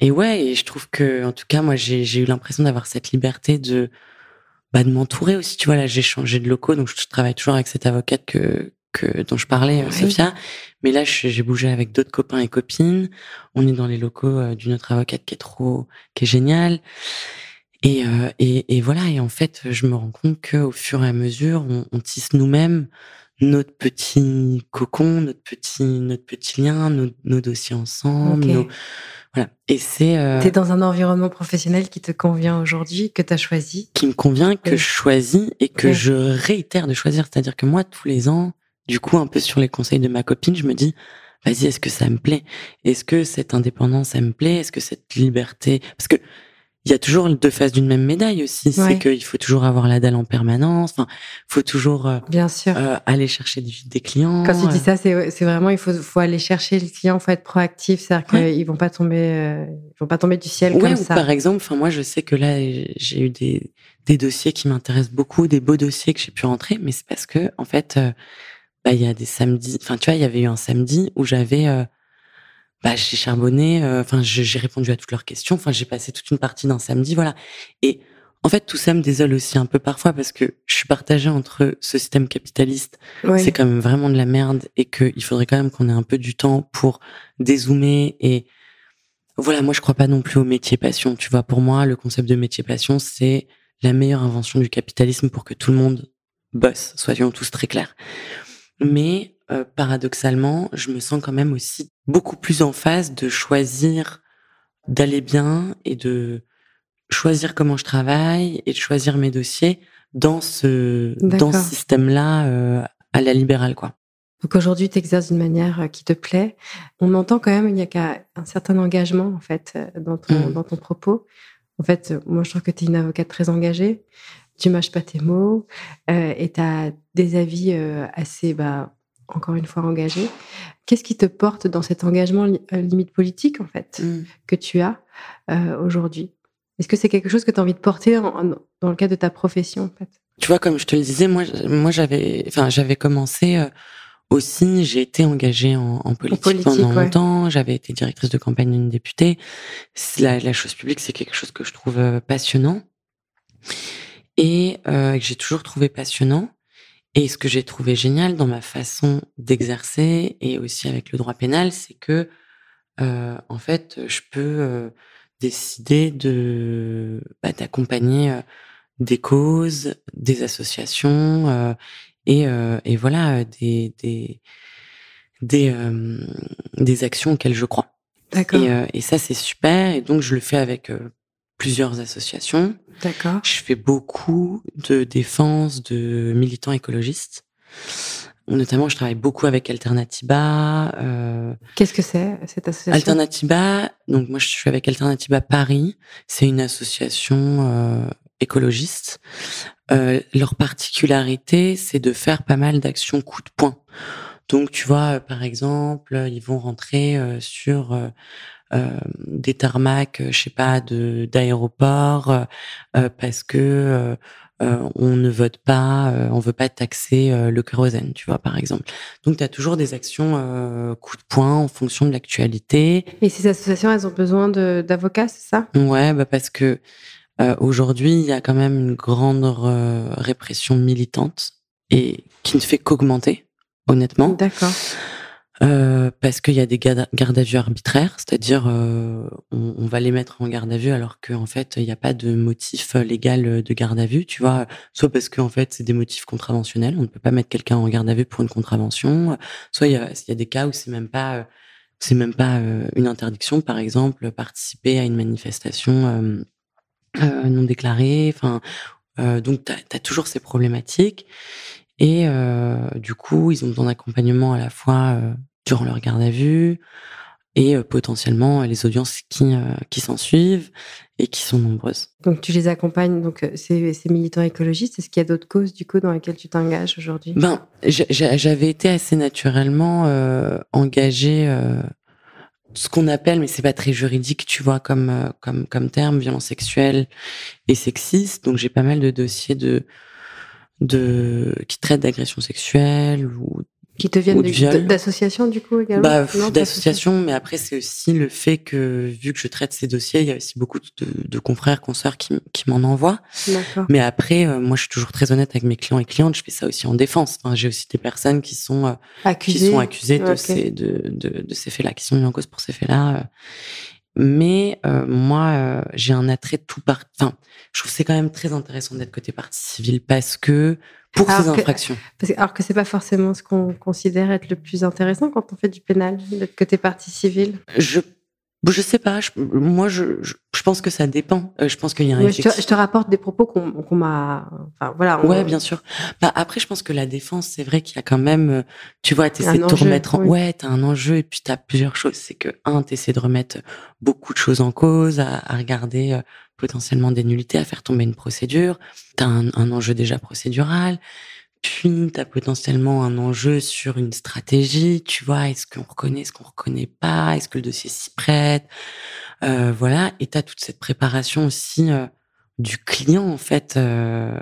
Et ouais, et je trouve que, en tout cas, moi, j'ai eu l'impression d'avoir cette liberté de, bah, de m'entourer aussi. Tu vois, là, j'ai changé de locaux, donc je travaille toujours avec cette avocate que, que dont je parlais, euh, Sophia. Mais là, j'ai bougé avec d'autres copains et copines. On est dans les locaux euh, d'une autre avocate qui est trop, qui est géniale. Et, euh, et, et, voilà. Et en fait, je me rends compte qu'au fur et à mesure, on, on tisse nous-mêmes notre petit cocon, notre petit, notre petit lien, nos, nos dossiers ensemble. Nos, voilà. Et c'est. Euh,
T'es dans un environnement professionnel qui te convient aujourd'hui, que tu as choisi.
Qui me convient, que je choisis et que je réitère de choisir. C'est-à-dire que moi, tous les ans, du coup, un peu sur les conseils de ma copine, je me dis, vas-y, est-ce que ça me plaît? Est-ce que cette indépendance, ça me plaît? Est-ce que cette liberté? Parce que il y a toujours deux faces d'une même médaille aussi. C'est qu'il faut toujours avoir la dalle en permanence. Enfin, faut toujours euh,
bien sûr
euh, aller chercher des clients.
Quand tu dis ça, c'est vraiment il faut faut aller chercher le client, faut être proactif, c'est-à-dire qu'ils vont pas tomber euh, ils vont pas tomber du ciel comme ça.
Par exemple, enfin moi je sais que là j'ai eu des des dossiers qui m'intéressent beaucoup, des beaux dossiers que j'ai pu rentrer, mais c'est parce que en fait bah il y a des samedis enfin tu vois il y avait eu un samedi où j'avais euh, bah j'ai charbonné euh, enfin j'ai répondu à toutes leurs questions. Enfin j'ai passé toute une partie d'un samedi voilà. Et en fait tout ça me désole aussi un peu parfois parce que je suis partagée entre ce système capitaliste c'est quand même vraiment de la merde et qu'il faudrait quand même qu'on ait un peu du temps pour dézoomer et voilà moi je crois pas non plus au métier passion tu vois. Pour moi le concept de métier passion c'est la meilleure invention du capitalisme pour que tout le monde bosse soyons tous très clairs mais euh, paradoxalement, je me sens quand même aussi beaucoup plus en phase de choisir d'aller bien et de choisir comment je travaille et de choisir mes dossiers dans ce dans ce système-là euh, à la libérale quoi.
Donc aujourd'hui, tu exerces d'une manière euh, qui te plaît. On entend quand même il y a qu'un certain engagement en fait dans ton mmh. dans ton propos. En fait, moi je trouve que tu es une avocate très engagée tu mâches pas tes mots euh, et tu as des avis euh, assez bah, encore une fois engagé. Qu'est-ce qui te porte dans cet engagement limite politique, en fait, mmh. que tu as aujourd'hui? Est-ce que c'est quelque chose que tu as envie de porter dans le cadre de ta profession, en fait?
Tu vois, comme je te le disais, moi, moi j'avais, commencé aussi, j'ai été engagée en, politique, pendant longtemps. J'avais été directrice de campagne d'une députée. La, la chose publique, c'est quelque chose que je trouve euh, passionnant et euh, que j'ai toujours trouvé passionnant. Et ce que j'ai trouvé génial dans ma façon d'exercer et aussi avec le droit pénal, c'est que euh, en fait, je peux euh, décider de bah, d'accompagner des causes, des associations et, et voilà des des des, des actions auxquelles je crois.
D'accord.
Et, euh, et, ça c'est super et donc je le fais avec plusieurs associations.
D'accord.
Je fais beaucoup de défense de militants écologistes. Notamment, je travaille beaucoup avec Alternatiba. Euh...
Qu'est-ce que c'est cette association?
Alternatiba. Donc moi, je suis avec Alternatiba Paris. C'est une association euh, écologiste. Euh, leur particularité, c'est de faire pas mal d'actions coup de poing. Donc, tu vois, euh, par exemple, ils vont rentrer euh, sur des tarmacs, je sais pas, de d'aéroports, parce que on ne vote pas, on veut pas taxer le kérosène, tu vois, par exemple. Donc, tu as toujours des actions coup de poing en fonction de l'actualité.
Et ces associations, elles ont besoin d'avocats, c'est ça?
Ouais, bah parce que euh, Aujourd'hui, il y a quand même une grande euh, répression militante et qui ne fait qu'augmenter, honnêtement.
D'accord.
Euh, parce qu'il y a des gardes à vue arbitraires, c'est-à-dire euh, on, va les mettre en garde à vue alors qu'en fait il n'y a pas de motif légal de garde à vue, tu vois, soit parce qu'en fait c'est des motifs contraventionnels, on ne peut pas mettre quelqu'un en garde à vue pour une contravention, soit il y a, y a des cas où c'est même pas c'est même pas une interdiction, par exemple participer à une manifestation euh, non déclarés. Enfin, euh, donc tu as, toujours ces problématiques. Et euh, du coup, ils ont besoin d'accompagnement à la fois durant leur garde à vue et potentiellement les audiences qui, qui s'en suivent et qui sont nombreuses.
Donc tu les accompagnes, donc ces, ces militants écologistes, est-ce qu'il y a d'autres causes du coup dans lesquelles tu t'engages aujourd'hui?
Ben, j'avais été assez naturellement euh, engagée euh, ce qu'on appelle, mais c'est pas très juridique, tu vois, comme euh, comme comme terme, violence sexuelle et sexiste. Donc j'ai pas mal de dossiers de de qui traitent d'agression sexuelle ou
qui te viennent d'associations du coup également
bah, D'associations, mais après c'est aussi le fait que vu que je traite ces dossiers, il y a aussi beaucoup de, de confrères, consoeurs qui, qui m'en envoient. Mais après, euh, moi je suis toujours très honnête avec mes clients et clientes, je fais ça aussi en défense. Enfin, J'ai aussi des personnes qui sont, euh,
accusées.
qui sont accusées de, ces, de, de, de ces faits-là, qui sont mis en cause pour ces faits-là. Euh. Mais euh, moi, j'ai un attrait tout part. Enfin, je trouve c'est quand même très intéressant d'être côté partie civile parce que pour ces infractions.
parce alors que c'est pas forcément ce qu'on considère être le plus intéressant quand on fait du pénal, d'être côté partie civile.
Je je sais pas. moi, je, je, pense que ça dépend. Euh, je pense qu'il y a un.
je, te, je, te, rapporte des propos qu'on m'a. Enfin voilà.
Ouais, bien sûr. Bah après, je pense que la défense, c'est vrai qu'il y a quand même. Euh, tu vois, t'essaies de te remettre. En... Oui. Ouais, t'as un enjeu et puis t'as plusieurs choses. C'est que un, t'essaies de remettre beaucoup de choses en cause, à, à regarder euh, potentiellement des nullités, à faire tomber une procédure. T'as un, un enjeu déjà procédural. Puis, tu as potentiellement un enjeu sur une stratégie, tu vois, est-ce qu'on reconnaît, est-ce qu'on reconnaît pas, est-ce que le dossier s'y prête, euh, voilà, et tu as toute cette préparation aussi euh, du client, en fait, euh,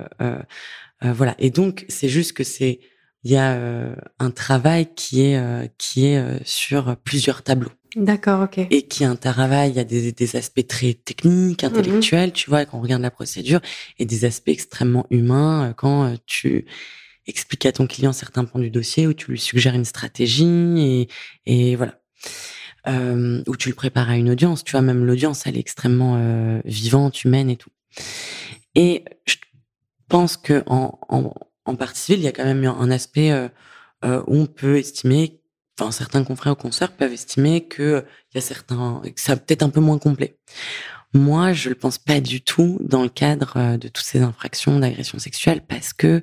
voilà. Et donc, c'est juste que c'est, il y a un travail qui est, qui est sur plusieurs tableaux.
D'accord, ok.
Et qui est un travail, il y a des, des aspects très techniques, intellectuels, tu vois, quand on regarde la procédure, et des aspects extrêmement humains quand tu expliques à ton client certains points du dossier, ou tu lui suggères une stratégie, et, et voilà. Euh, ou tu le prépares à une audience. Tu vois, même l'audience, elle est extrêmement euh, vivante, humaine et tout. Et je pense que en, en, en partie civile, il y a quand même un aspect euh, euh, où on peut estimer, enfin certains confrères ou consoeurs peuvent estimer que il y a certains, que ça peut-être un peu moins complet. Moi, je le pense pas du tout dans le cadre euh, de toutes ces infractions d'agression sexuelle parce que,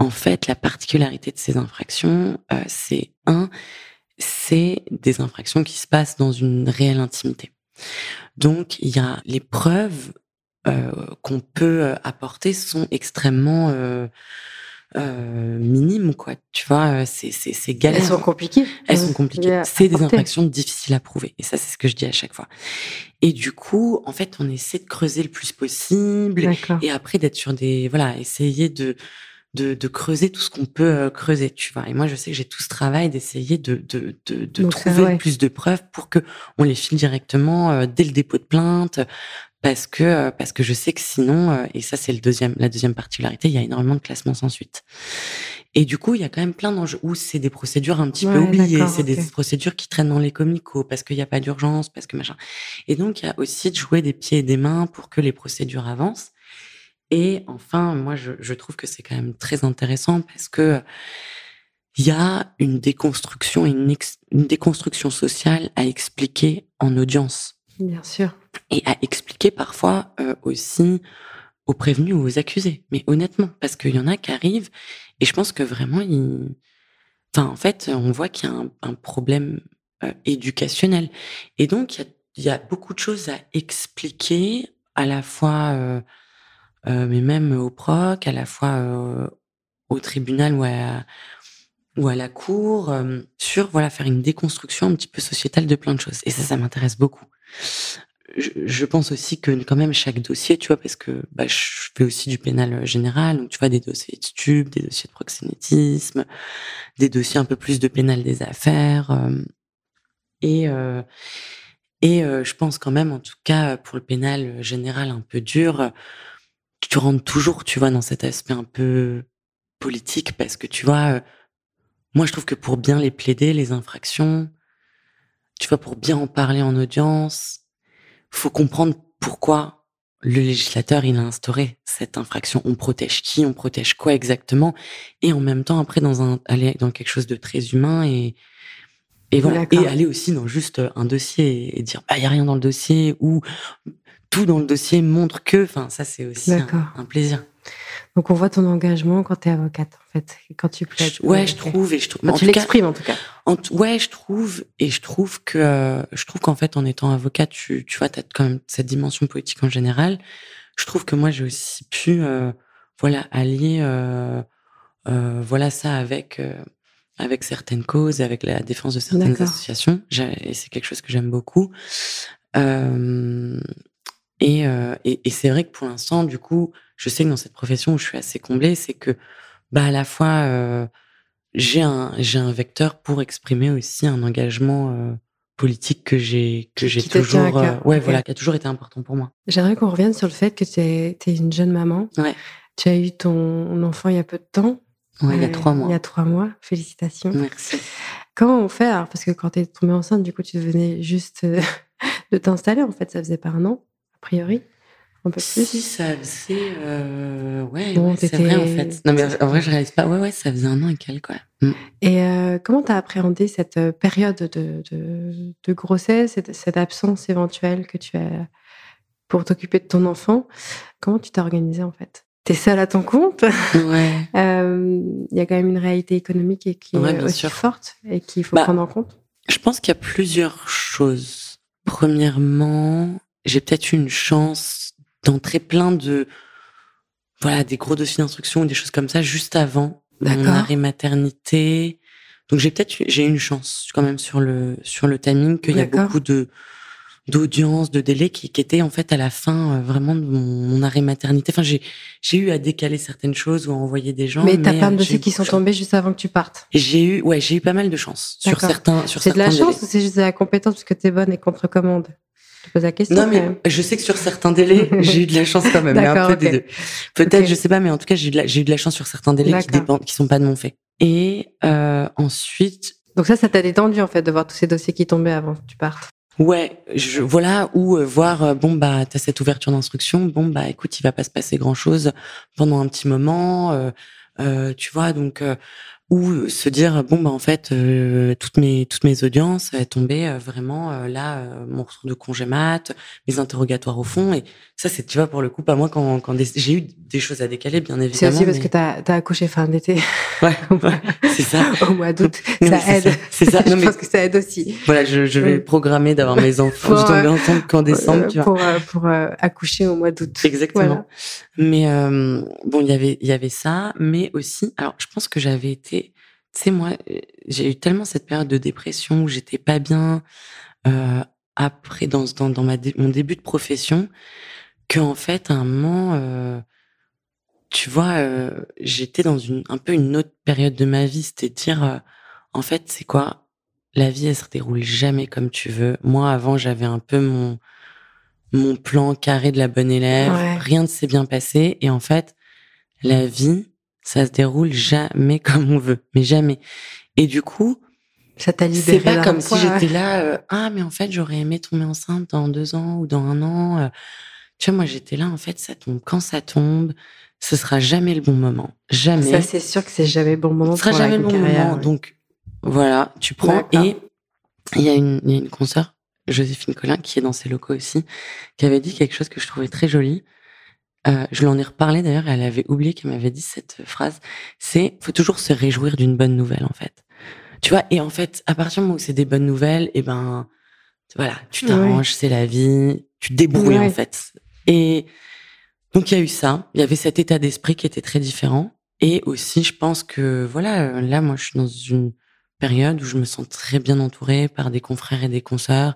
en fait, la particularité de ces infractions, euh, c'est un, c'est des infractions qui se passent dans une réelle intimité. Donc, il y a les preuves euh, qu'on peut apporter sont extrêmement euh, minimes, quoi. Tu vois, c'est c'est galère.
Elles sont compliquées.
Elles sont compliquées. C'est des infractions difficiles à prouver. Et ça, c'est ce que je dis à chaque fois. Et du coup, en fait, on essaie de creuser le plus possible. Et après, d'être sur des, voilà, essayer de, de, de creuser tout ce qu'on peut euh, creuser, tu vois. Et moi, je sais que j'ai tout ce travail d'essayer de, de, de, de trouver plus de preuves pour que on les file directement euh, dès le dépôt de plainte, parce que euh, parce que je sais que sinon, et ça c'est le deuxième, la deuxième particularité, il y a énormément de classements sans suite. Et du coup, il y a quand même plein d'enjeux où c'est des procédures un petit peu oubliées, c'est des procédures qui traînent dans les comicos parce qu'il n'y a pas d'urgence, parce que machin. Et donc, il y a aussi de jouer des pieds et des mains pour que les procédures avancent. Et enfin, moi, je, trouve que c'est quand même très intéressant parce que il y a une déconstruction, une, une déconstruction sociale à expliquer en audience.
Bien sûr.
Et à expliquer parfois euh, aussi aux prévenus ou aux accusés. Mais honnêtement, parce qu'il y en a qui arrivent et je pense que vraiment, enfin, en fait, on voit qu'il y a un, problème euh, éducationnel. Et donc, il y, a, beaucoup de choses à expliquer à la fois euh, euh, mais même au proc, à la fois au tribunal ou à, ou à la cour, sur voilà faire une déconstruction un petit peu sociétale de plein de choses. Et ça, ça m'intéresse beaucoup. Je, pense aussi que quand même chaque dossier, tu vois, parce que bah, je fais aussi du pénal général, donc tu vois des dossiers de stupes, des dossiers de proxénétisme, des dossiers un peu plus de pénal des affaires. et et je pense quand même, en tout cas pour le pénal général un peu dur, tu rentres toujours, tu vois, dans cet aspect un peu politique parce que tu vois, euh, moi je trouve que pour bien les plaider, les infractions, tu vois, pour bien en parler en audience, faut comprendre pourquoi le législateur il a instauré cette infraction. On protège qui, on protège quoi exactement, et en même temps après dans un aller dans quelque chose de très humain et et voilà et aller aussi dans juste un dossier et dire bah y a rien dans le dossier ou tout dans le dossier montre que, enfin, ça c'est aussi un, plaisir.
Donc on voit ton engagement quand tu es avocate, en fait, quand tu plaides.
ouais, je trouve et je trouve.
tu l'exprimes en tout cas.
ouais, je trouve et je trouve que euh, je trouve qu'en fait en étant avocate, tu tu vois, as quand même cette dimension politique en général. Je trouve que moi j'ai aussi pu euh, voilà allier euh, voilà ça avec avec certaines causes, avec la défense de certaines associations. Et c'est quelque chose que j'aime beaucoup. Euh, euh, et, et, c'est vrai que pour l'instant, du coup, je sais que dans cette profession où je suis assez comblée, c'est que, bah, à la fois, euh, j'ai un, un vecteur pour exprimer aussi un engagement euh, politique que j'ai, que j'ai toujours, ouais, voilà, qui a toujours été important pour moi.
J'aimerais qu'on revienne sur le fait que tu es, es, une jeune maman.
Ouais.
Tu as eu ton enfant il y a peu de temps.
Ouais, il y a trois mois.
Il y a trois mois. Félicitations.
Merci.
Comment on fait Parce que quand tu es tombée enceinte, du coup, tu venais juste de t'installer. En fait, ça faisait pas un an priori un peu plus
Si, ça faisait. Euh... Ouais, c'est vrai en fait. Non, mais en vrai, je réalise pas. Ouais, ouais, ça faisait un an et quelques, quoi.
Mm. Et euh, comment tu as appréhendé cette euh, période de, de, de grossesse, cette, cette, absence éventuelle que tu as pour t'occuper de ton enfant? Comment tu t'es organisée en fait? Tu es seule à ton compte?
Ouais.
Euh, il y a quand même une réalité économique et qui est aussi forte et qu'il faut bah, prendre en compte?
Je pense qu'il y a plusieurs choses. Premièrement, j'ai peut-être eu une chance d'entrer plein de voilà des gros dossiers d'instruction ou des choses comme ça juste avant mon arrêt maternité. Donc j'ai peut-être j'ai eu une chance quand même sur le sur le timing qu'il y a beaucoup de d'audience, de délai qui, qui était en fait à la fin euh, vraiment de mon, arrêt maternité. Enfin, j'ai j'ai eu à décaler certaines choses ou à envoyer des gens.
Mais t'as plein de euh, dossiers qui sont tombés juste avant que tu partes.
J'ai eu, ouais, j'ai eu pas mal de chance sur certains. Sur
c'est de la chance ou c'est juste de la compétence parce que t'es bonne et contre commande? Je pose la question.
Non, mais je sais que sur certains délais, j'ai eu de la chance quand même. Peut-être, je sais pas, mais en tout cas, j'ai eu, de la, j'ai eu de la chance sur certains délais qui dépendent, qui sont pas de mon fait. Et euh, ensuite.
Donc ça, ça t'a détendu en fait de voir tous ces dossiers qui tombaient avant que tu partes.
Ouais, je, voilà, ou euh, voir, euh, bon, bah, t'as cette ouverture d'instruction, bon, bah, écoute, il va pas se passer grand chose pendant un petit moment, euh, euh tu vois, donc, ou se dire bon bah en fait euh, toutes mes toutes mes audiences elles tombaient euh, vraiment euh, là mon retour de congé mat mes interrogatoires au fond. Et ça c'est tu vois pour le coup pas moi quand quand j'ai eu des choses à décaler bien évidemment
c'est aussi parce que t'as as accouché fin d'été.
Ouais, c'est ça.
au mois d'août ça aide.
c'est ça,
je pense que ça aide aussi.
voilà je, je vais programmer d'avoir mes enfants je tomber ensemble qu'en décembre tu
vois. pour pour accoucher au mois d'août.
Exactement. Mais euh, bon, il y avait il y avait ça, mais aussi, alors je pense que j'avais été, sais moi, j'ai eu tellement cette période de dépression où j'étais pas bien euh, après dans dans, dans ma mon début de profession que en fait à un moment, euh, tu vois, euh, j'étais dans une un peu une autre période de ma vie, c'était dire euh, en fait c'est quoi, la vie elle se déroule jamais comme tu veux. Moi avant j'avais un peu mon mon plan carré de la bonne élève, rien ne s'est bien passé. Et en fait la vie ça se déroule jamais comme on veut, mais jamais. Et du coup,
ça t'a libéré.
C'est pas comme si j'étais là, euh, ah mais en fait j'aurais aimé tomber enceinte dans deux ans ou dans un an. Euh. Tu vois, moi j'étais là, en fait ça tombe quand ça tombe. Ce sera jamais le bon moment, jamais.
Ça c'est sûr que c'est jamais le bon moment.
Ce sera jamais le bon moment. Donc voilà, tu prends et il y a une, il y a une consoeur Joséphine Collin, qui est dans ses locaux aussi, qui avait dit quelque chose que je trouvais très joli. Euh, je l'en ai reparlé d'ailleurs, elle avait oublié qu'elle m'avait dit cette phrase. C'est, faut toujours se réjouir d'une bonne nouvelle en fait. Tu vois, et en fait, à partir du moment où c'est des bonnes nouvelles, et eh ben, voilà, tu t'arranges, c'est la vie, tu te débrouilles en fait. Et donc il y a eu ça, il y avait cet état d'esprit qui était très différent. Et aussi, je pense que voilà, là, moi, je suis dans une période où je me sens très bien entourée par des confrères et des consoeurs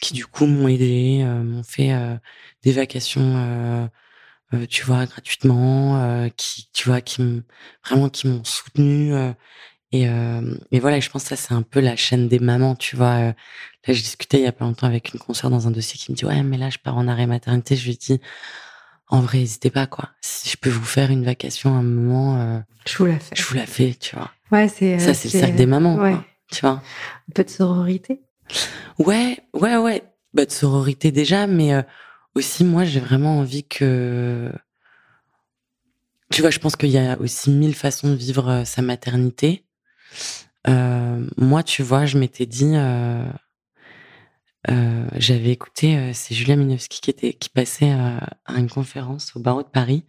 qui du coup m'ont aidé, euh, m'ont fait euh, des vacations, euh, tu vois, gratuitement, qui, tu vois, qui vraiment qui m'ont soutenu. et, et voilà, je pense que ça c'est un peu la chaîne des mamans, tu vois. là, je discutais il y a pas longtemps avec une consoeur dans un dossier qui me dit ouais, mais là je pars en arrêt maternité. Je lui dis en vrai, n'hésitez pas quoi. Si je peux vous faire une vacation à un moment,
je vous la fais.
Je vous la fais, tu vois.
Ouais, c'est
ça, c'est le cercle des mamans, ouais. tu vois.
Un peu de sororité.
Ouais, ouais, ouais. Bah, de sororité déjà, mais euh, aussi moi, j'ai vraiment envie que. Tu vois, je pense qu'il y a aussi mille façons de vivre euh, sa maternité. Euh, moi, tu vois, je m'étais dit, j'avais écouté, c'est Julia Minowski qui était qui passait à une conférence au barreau de Paris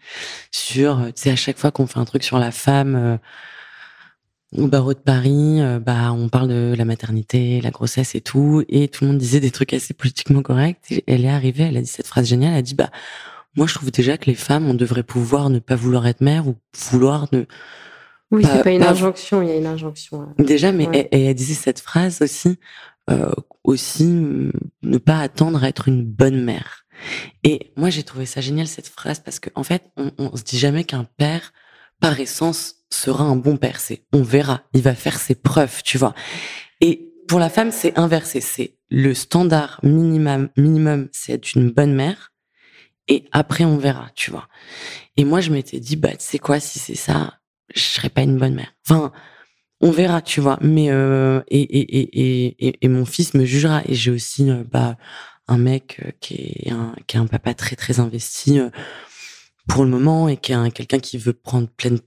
sur, tu à chaque fois qu'on fait un truc sur la femme au barreau de Paris, euh, bah, on parle de la maternité, la grossesse et tout, et tout le monde disait des trucs assez politiquement corrects. Et elle est arrivée, elle a dit cette phrase géniale, elle a dit, bah, moi, je trouve déjà que les femmes, on devrait pouvoir ne pas vouloir être mère ou vouloir ne.
Oui, c'est pas une injonction, il y a une injonction.
Déjà, mais elle, disait cette phrase aussi, euh, aussi ne pas attendre à être une bonne mère. Et moi, j'ai trouvé ça génial cette phrase parce qu'en en fait, on, on se dit jamais qu'un père, par essence, sera un bon père. C'est on verra, il va faire ses preuves, tu vois. Et pour la femme, c'est inversé. C'est le standard minimum, minimum, c'est être une bonne mère. Et après, on verra, tu vois. Et moi, je m'étais dit, bah, sais quoi, si c'est ça, je serais pas une bonne mère. Enfin, on verra, tu vois. Mais euh, et, et, et, et, et mon fils me jugera. Et j'ai aussi euh, bah, un mec euh, qui est un, qui est un papa très très investi euh, pour le moment et qui quelqu'un qui veut prendre pleine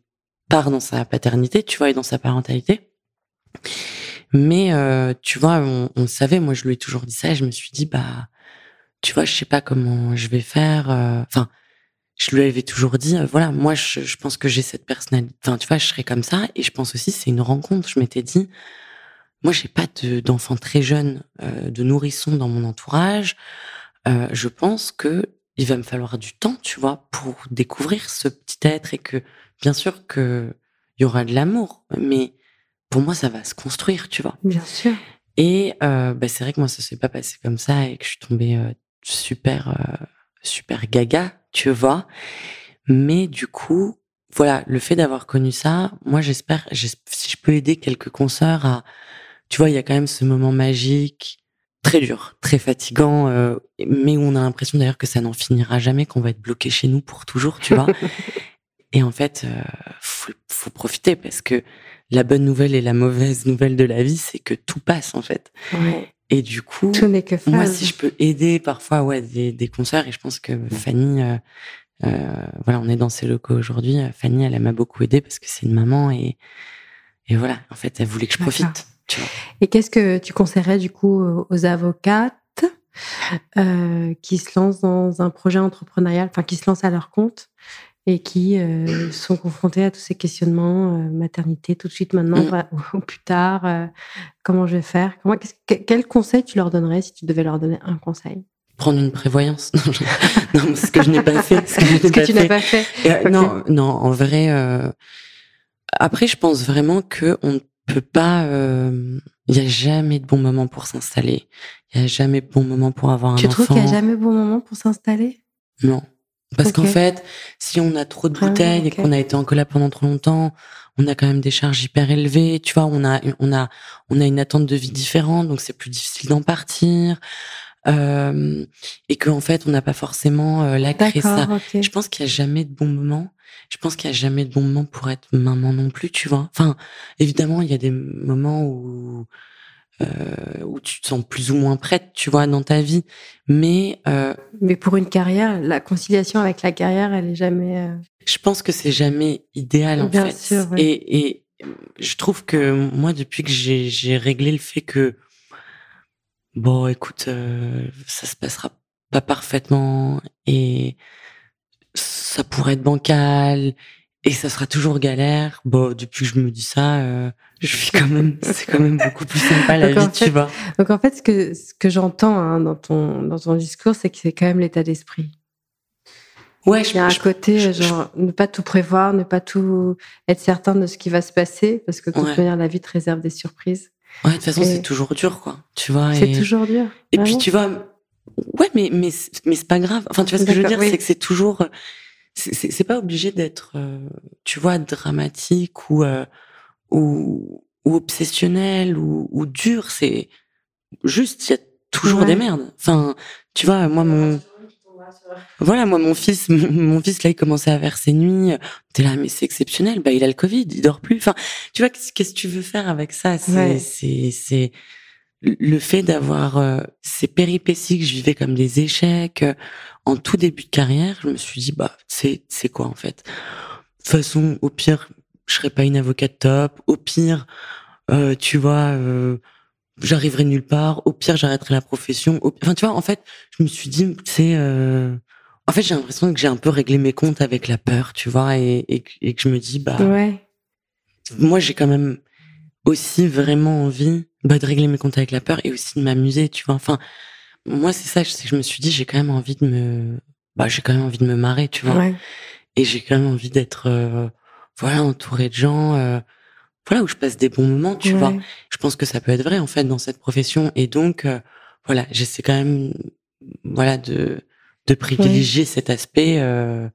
part dans sa paternité, tu vois, et dans sa parentalité. Mais euh, tu vois, on, on, savait, moi je lui ai toujours dit ça, et je me suis dit, bah, tu vois, je sais pas comment je vais faire. Euh, enfin, je lui avais toujours dit, euh, voilà, moi je, je pense que j'ai cette personnalité. Enfin, tu vois, je serais comme ça, et je pense aussi c'est une rencontre. Je m'étais dit, moi j'ai pas d'enfants très jeunes, de nourrissons dans mon entourage. je pense que il va me falloir du temps, tu vois, pour découvrir ce petit être et que bien sûr que il y aura de l'amour, mais pour moi, ça va se construire, tu vois.
Bien sûr.
Et euh, bah, c'est vrai que moi, ça s'est pas passé comme ça et que je suis tombée euh, super, euh, super gaga, tu vois. Mais du coup, voilà, le fait d'avoir connu ça, moi, j'espère, si je peux aider quelques consoeurs à, tu vois, il y a quand même ce moment magique, très dur, très fatigant, mais où on a l'impression d'ailleurs que ça n'en finira jamais, qu'on va être bloqué chez nous pour toujours, tu vois. Et en fait, euh, faut, faut, profiter parce que la bonne nouvelle et la mauvaise nouvelle de la vie, c'est que tout passe en fait.
Ouais.
Et du coup,
tout n'est que
moi, si je peux aider parfois, ouais, des, des concerts, et je pense que Fanny, euh, euh, voilà, on est dans ses locaux aujourd'hui. Fanny, elle m'a beaucoup aidé parce que c'est une maman et et voilà, en fait, elle voulait que je profite.
Et qu'est-ce que tu conseillerais du coup aux avocates euh, qui se lancent dans un projet entrepreneurial, enfin qui se lancent à leur compte et qui euh, sont confrontés à tous ces questionnements, euh, maternité tout de suite maintenant mmh. ou, plus tard, euh, comment je vais faire? Comment, Quel conseil tu leur donnerais si tu devais leur donner un conseil?
Prendre une prévoyance. non, ce que je n'ai pas fait.
Ce que, tu n'as pas fait.
Non, non, en vrai. Après, je pense vraiment que on ne peut pas. Euh, il y a jamais de bon moment pour s'installer. Il y a jamais de bon moment pour avoir un enfant.
Tu trouves qu'il y a jamais de bon moment pour s'installer?
Non. Parce qu'en fait, si on a trop de ah, bouteilles et qu'on a été en collab pendant trop longtemps, on a quand même des charges hyper élevées. Tu vois, on a, on a, on a une attente de vie différente, donc c'est plus difficile d'en partir. Euh, et qu'en fait, on n'a pas forcément euh, la créé ça. Je pense qu'il n'y a jamais de bon moment. Je pense qu'il n'y a jamais de bon moment pour être maman non plus, tu vois. Enfin, évidemment, il y a des moments où euh, où tu te sens plus ou moins prête, tu vois, dans ta vie. Mais euh,
mais pour une carrière, la conciliation avec la carrière, elle est jamais. Euh,
je pense que c'est jamais idéal en
Bien
fait.
Sûr,
et, et je trouve que moi, depuis que j'ai réglé le fait que bon, écoute, euh, ça se passera pas parfaitement et ça pourrait être bancal et ça sera toujours galère. Bon, depuis que je me dis ça, euh, je suis quand même, c'est quand même beaucoup plus sympa la vie, tu vois.
Donc en fait, ce que ce que j'entends hein, dans ton dans ton discours, c'est que c'est quand même l'état d'esprit.
Ouais, je,
Il y a un côté genre ne pas tout prévoir, ne pas tout être certain de ce qui va se passer, parce que de toute manière la vie te réserve des surprises.
Ouais, de toute façon, c'est toujours dur, quoi. Tu vois.
C'est toujours dur.
Et puis, tu vois, ouais, mais, mais, mais c'est pas grave. Enfin, tu vois ce que je veux dire, c'est que c'est toujours, c'est pas obligé d'être, euh, tu vois, dramatique ou, euh, ou, ou, obsessionnel ou, ou dur. C'est juste, il y a toujours des merdes. Enfin, tu vois, moi, mon, voilà, moi, mon fils, mon, fils, là, il commençait à verser nuit. T'es là, mais c'est exceptionnel. Bah, il a le Covid, il dort plus. Enfin, tu vois, qu'est-ce que tu veux faire avec ça? C'est, c'est, c'est le fait d'avoir euh, ces péripéties que je vivais comme des échecs euh, en tout début de carrière. Je me suis dit, bah, c'est, c'est quoi, en fait? De toute façon, au pire, je serais pas une avocate top. Au pire, euh, tu vois, j'arriverai nulle part. Au pire, j'arrêterai la profession. Enfin, tu vois, en fait, je me suis dit, c'est, euh... en fait, j'ai l'impression que j'ai un peu réglé mes comptes avec la peur, tu vois, et, et, que je me dis, bah,
ouais.
moi, j'ai quand même aussi vraiment envie bah, de régler mes comptes avec la peur et aussi de m'amuser, tu vois. Enfin, moi, c'est ça, je me suis dit, j'ai quand même envie de me, bah, j'ai quand même envie de me marrer, tu vois.
Ouais.
Et j'ai quand même envie d'être, euh, voilà, entouré de gens. Euh, voilà où je passe des bons moments, tu vois. Je pense que ça peut être vrai en fait dans cette profession et donc euh, voilà, j'essaie quand même voilà de de privilégier cet aspect euh,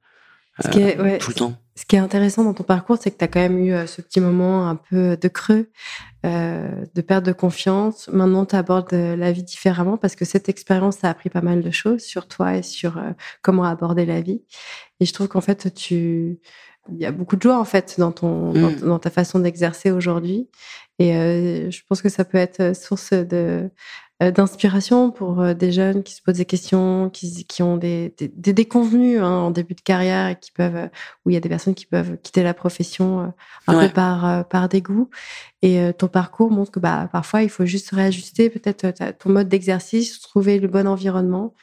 euh, tout le temps.
Ce qui est intéressant dans ton parcours, c'est que tu as quand même eu ce petit moment un peu de creux, de perte de confiance. Maintenant, tu abordes la vie différemment parce que cette expérience a appris pas mal de choses sur toi et sur comment aborder la vie. Et je trouve qu'en fait, tu il y a beaucoup de joie en fait dans ton mmh. dans, ta façon d'exercer aujourd'hui et euh, je pense que ça peut être source de euh, d'inspiration pour euh, des jeunes qui se posent des questions, qui, qui ont des, des, déconvenus hein, en début de carrière et qui peuvent, où il y a des personnes qui peuvent quitter la profession un peu par, par dégoût. Et ton parcours montre que bah, parfois il faut juste réajuster peut-être ton mode d'exercice, trouver le bon environnement.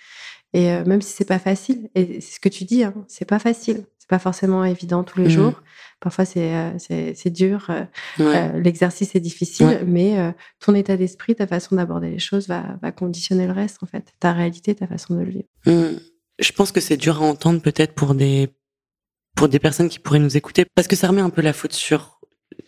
Et même si c'est pas facile, et c'est ce que tu dis, hein, c'est pas facile c'est pas forcément évident tous les mmh. jours. Parfois, c'est euh, c'est dur. Euh, euh, l'exercice est difficile, mais ton état d'esprit, ta façon d'aborder les choses va, va, conditionner le reste, en fait. Ta réalité, ta façon de le vivre.
Mmh. Je pense que c'est dur à entendre peut-être pour des, pour des personnes qui pourraient nous écouter, parce que ça remet un peu la faute sur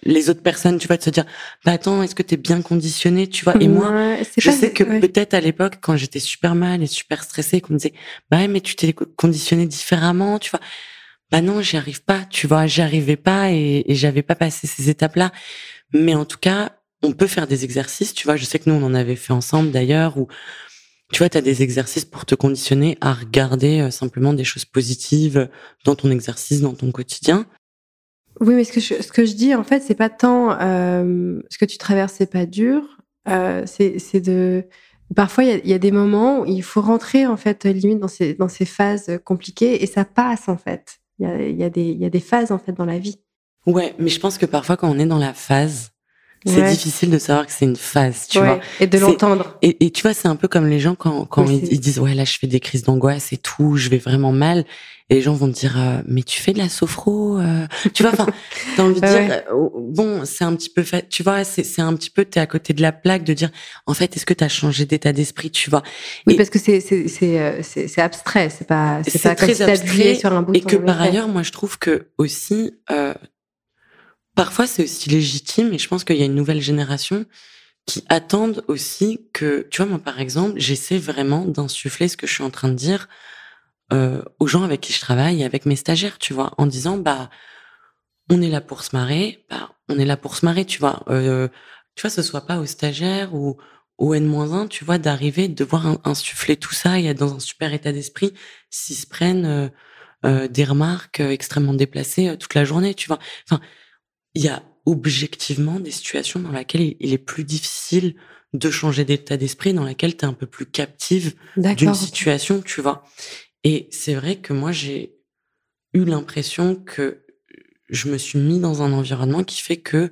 les autres personnes, tu vas te dire, bah attends, est-ce que tu es bien conditionné, tu vois? Et moi, je sais que peut-être à l'époque, quand j'étais super mal et super stressée, qu'on me disait, bah mais tu t'es conditionné différemment, tu vois bah non, j'y arrive pas, tu vois, j'y arrivais pas et, j'avais pas passé ces étapes-là. Mais en tout cas, on peut faire des exercices, tu vois, je sais que nous, on en avait fait ensemble d'ailleurs, où, tu vois, tu as des exercices pour te conditionner à regarder euh, simplement des choses positives dans ton exercice, dans ton quotidien.
Oui, mais ce que je, ce que je dis, en fait, c'est pas tant euh, ce que tu traverses, c'est pas dur, euh, c'est de... Parfois, il y, y, a des moments où il faut rentrer, en fait, limite dans ces, dans ces phases compliquées et ça passe, en fait. Il y a, des, y a des phases en fait dans la vie.
Ouais, mais je pense que parfois quand on est dans la phase, C'est difficile de savoir que c'est une phase, tu vois.
Et de l'entendre.
Et, tu vois, c'est un peu comme les gens quand, quand ils, disent, ouais, là, je fais des crises d'angoisse et tout, je vais vraiment mal. Et les gens vont te dire, euh, mais tu fais de la sophro, euh. tu vois, enfin, t'as envie de dire, euh, bon, c'est un petit peu fait, tu vois, c'est un petit peu, t'es à côté de la plaque de dire, en fait, est-ce que t'as changé d'état d'esprit, tu vois?
Oui, parce que c'est, c'est, c'est, abstrait, c'est pas, c'est pas
très abstrait. Sur un bouton et que par ailleurs, moi, je trouve que aussi, parfois c'est aussi légitime et je pense qu'il y a une nouvelle génération qui attendent aussi que, tu vois, moi par exemple, j'essaie vraiment d'insuffler ce que je suis en train de dire euh, aux gens avec qui je travaille, avec mes stagiaires, tu vois, en disant, bah, on est là pour se marrer, bah, on est là pour se marrer, tu vois. Euh, tu vois, ce soit pas aux stagiaires ou au N-1, tu vois, d'arriver, de devoir insuffler tout ça et être dans un super état d'esprit s'ils se prennent euh, euh des remarques euh, extrêmement déplacées toute la journée, tu vois. Enfin, il y a objectivement des situations dans lesquelles il est plus difficile de changer d'état d'esprit, dans lesquelles tu es un peu plus captive d'une situation, tu vois. Et c'est vrai que moi, j'ai eu l'impression que je me suis mis dans un environnement qui fait que,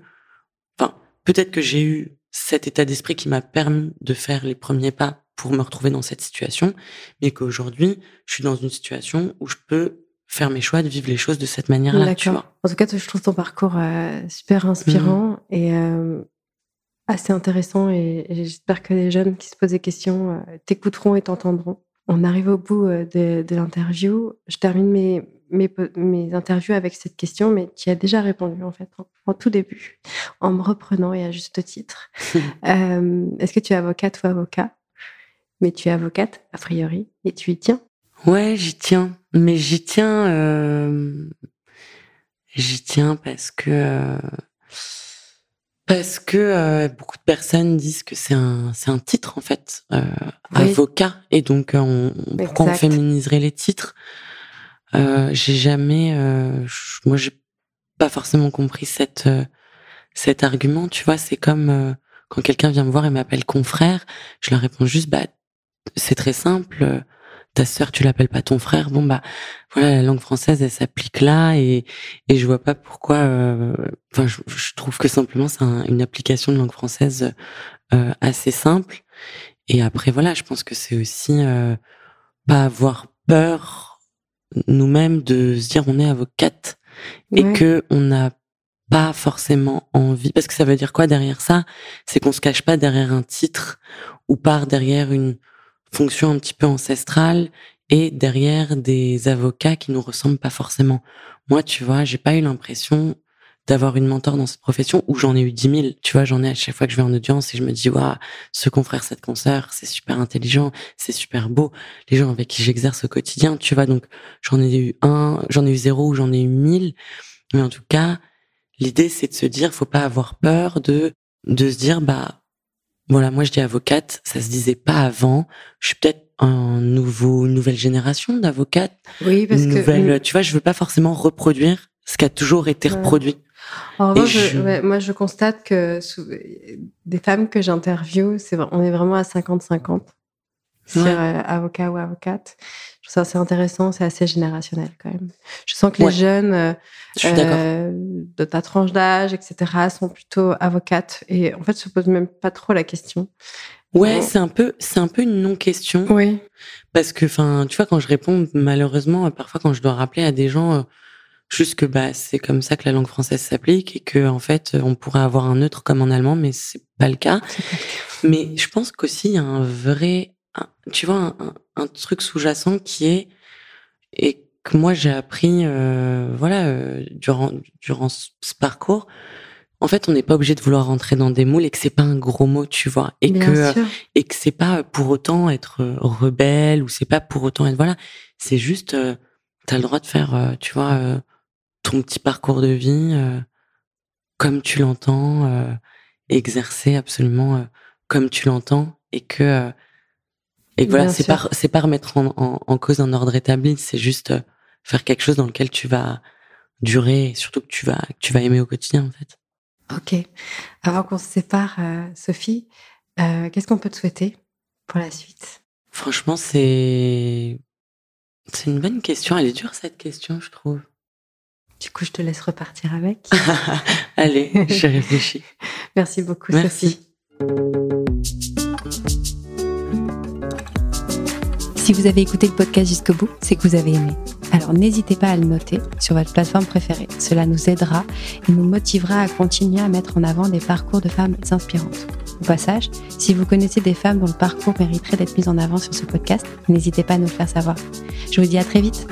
enfin, peut-être que j'ai eu cet état d'esprit qui m'a permis de faire les premiers pas pour me retrouver dans cette situation, mais qu'aujourd'hui, je suis dans une situation où je peux faire mes choix, de vivre les choses de cette manière-là. Vois.
En tout cas, je trouve ton parcours euh, super inspirant mmh. et euh, assez intéressant. Et, j'espère que les jeunes qui se posent des questions euh, t'écouteront et t'entendront. On arrive au bout de, l'interview. Je termine mes, mes, mes, interviews avec cette question, mais tu as déjà répondu en fait en, tout début, en me reprenant et à juste titre. Est-ce que tu es avocate ou avocat? Mais tu es avocate, a priori, et tu y tiens?
Ouais, j'y tiens. Mais j'y tiens, euh, j'y tiens parce que euh, parce que euh, beaucoup de personnes disent que c'est un c'est un titre en fait, avocat, et donc on, pourquoi on féminiserait les titres? J'ai jamais, moi j'ai pas forcément compris cette cet argument. Tu vois, c'est comme quand quelqu'un vient me voir et m'appelle confrère, je leur réponds juste bah c'est très simple ta sœur, tu l'appelles pas ton frère. Bon bah voilà, la langue française, elle s'applique là et et je vois pas pourquoi. Euh, enfin, je, trouve que simplement c'est une application de langue française euh, assez simple. Et après voilà, je pense que c'est aussi euh, pas avoir peur nous-mêmes de se dire on est avocate et que on n'a pas forcément envie parce que ça veut dire quoi derrière ça? C'est qu'on se cache pas derrière un titre ou part derrière une fonction un petit peu ancestrale et derrière des avocats qui nous ressemblent pas forcément. Moi, tu vois, j'ai pas eu l'impression d'avoir une mentor dans cette profession où j'en ai eu dix mille. Tu vois, j'en ai à chaque fois que je vais en audience et je me dis, waouh, ce confrère, cette consoeur, c'est super intelligent, c'est super beau. Les gens avec qui j'exerce au quotidien, tu vois, donc j'en ai eu un, j'en ai eu zéro ou j'en ai eu mille. Mais en tout cas, l'idée, c'est de se dire, faut pas avoir peur de, de se dire, bah, voilà, moi je dis avocate, ça se disait pas avant. Je suis peut-être un nouveau, une nouvelle génération d'avocates.
Oui, parce
que tu vois, je veux pas forcément reproduire ce qui a toujours été reproduit.
En moi je constate que des femmes que j'interviewe, on est vraiment à 50-50 sur euh, avocat ou avocate. Je trouve ça assez intéressant, c'est assez générationnel quand même. Je sens que les jeunes euh, euh, de ta tranche d'âge, etc., sont plutôt avocates et en fait se posent même pas trop la question.
Ouais, c'est un peu, c'est un peu une non-question.
Oui.
Parce que, enfin, tu vois, quand je réponds, malheureusement, parfois quand je dois rappeler à des gens, euh, juste que bah c'est comme ça que la langue française s'applique et que en fait on pourrait avoir un neutre comme en allemand, mais c'est pas le cas. Mais je pense qu'aussi il y a un vrai tu vois, un, truc sous-jacent qui est et que moi j'ai appris, euh, voilà, euh, durant durant ce parcours. En fait, on n'est pas obligé de vouloir rentrer dans des moules et que c'est pas un gros mot, tu vois, et que et que c'est pas pour autant être rebelle ou c'est pas pour autant être voilà. C'est juste, tu euh, t'as le droit de faire, tu vois, ton petit parcours de vie comme tu l'entends, exercer absolument comme tu l'entends et que et voilà, c'est pas c'est pas remettre en, en, cause un ordre établi, c'est juste euh, faire quelque chose dans lequel tu vas durer, et surtout que tu vas que tu vas aimer au quotidien en fait.
Ok. Avant qu'on se sépare, euh, Sophie, euh, qu'est-ce qu'on peut te souhaiter pour la suite?
Franchement, c'est c'est une bonne question. Elle est dure cette question, je trouve.
Du coup, je te laisse repartir avec.
Allez, je réfléchis.
Merci beaucoup, Sophie. Si vous avez écouté le podcast jusqu'au bout, c'est que vous avez aimé. Alors n'hésitez pas à le noter sur votre plateforme préférée. Cela nous aidera et nous motivera à continuer à mettre en avant des parcours de femmes inspirantes. Au passage, si vous connaissez des femmes dont le parcours mériterait d'être mis en avant sur ce podcast, n'hésitez pas à nous le faire savoir. Je vous dis à très vite.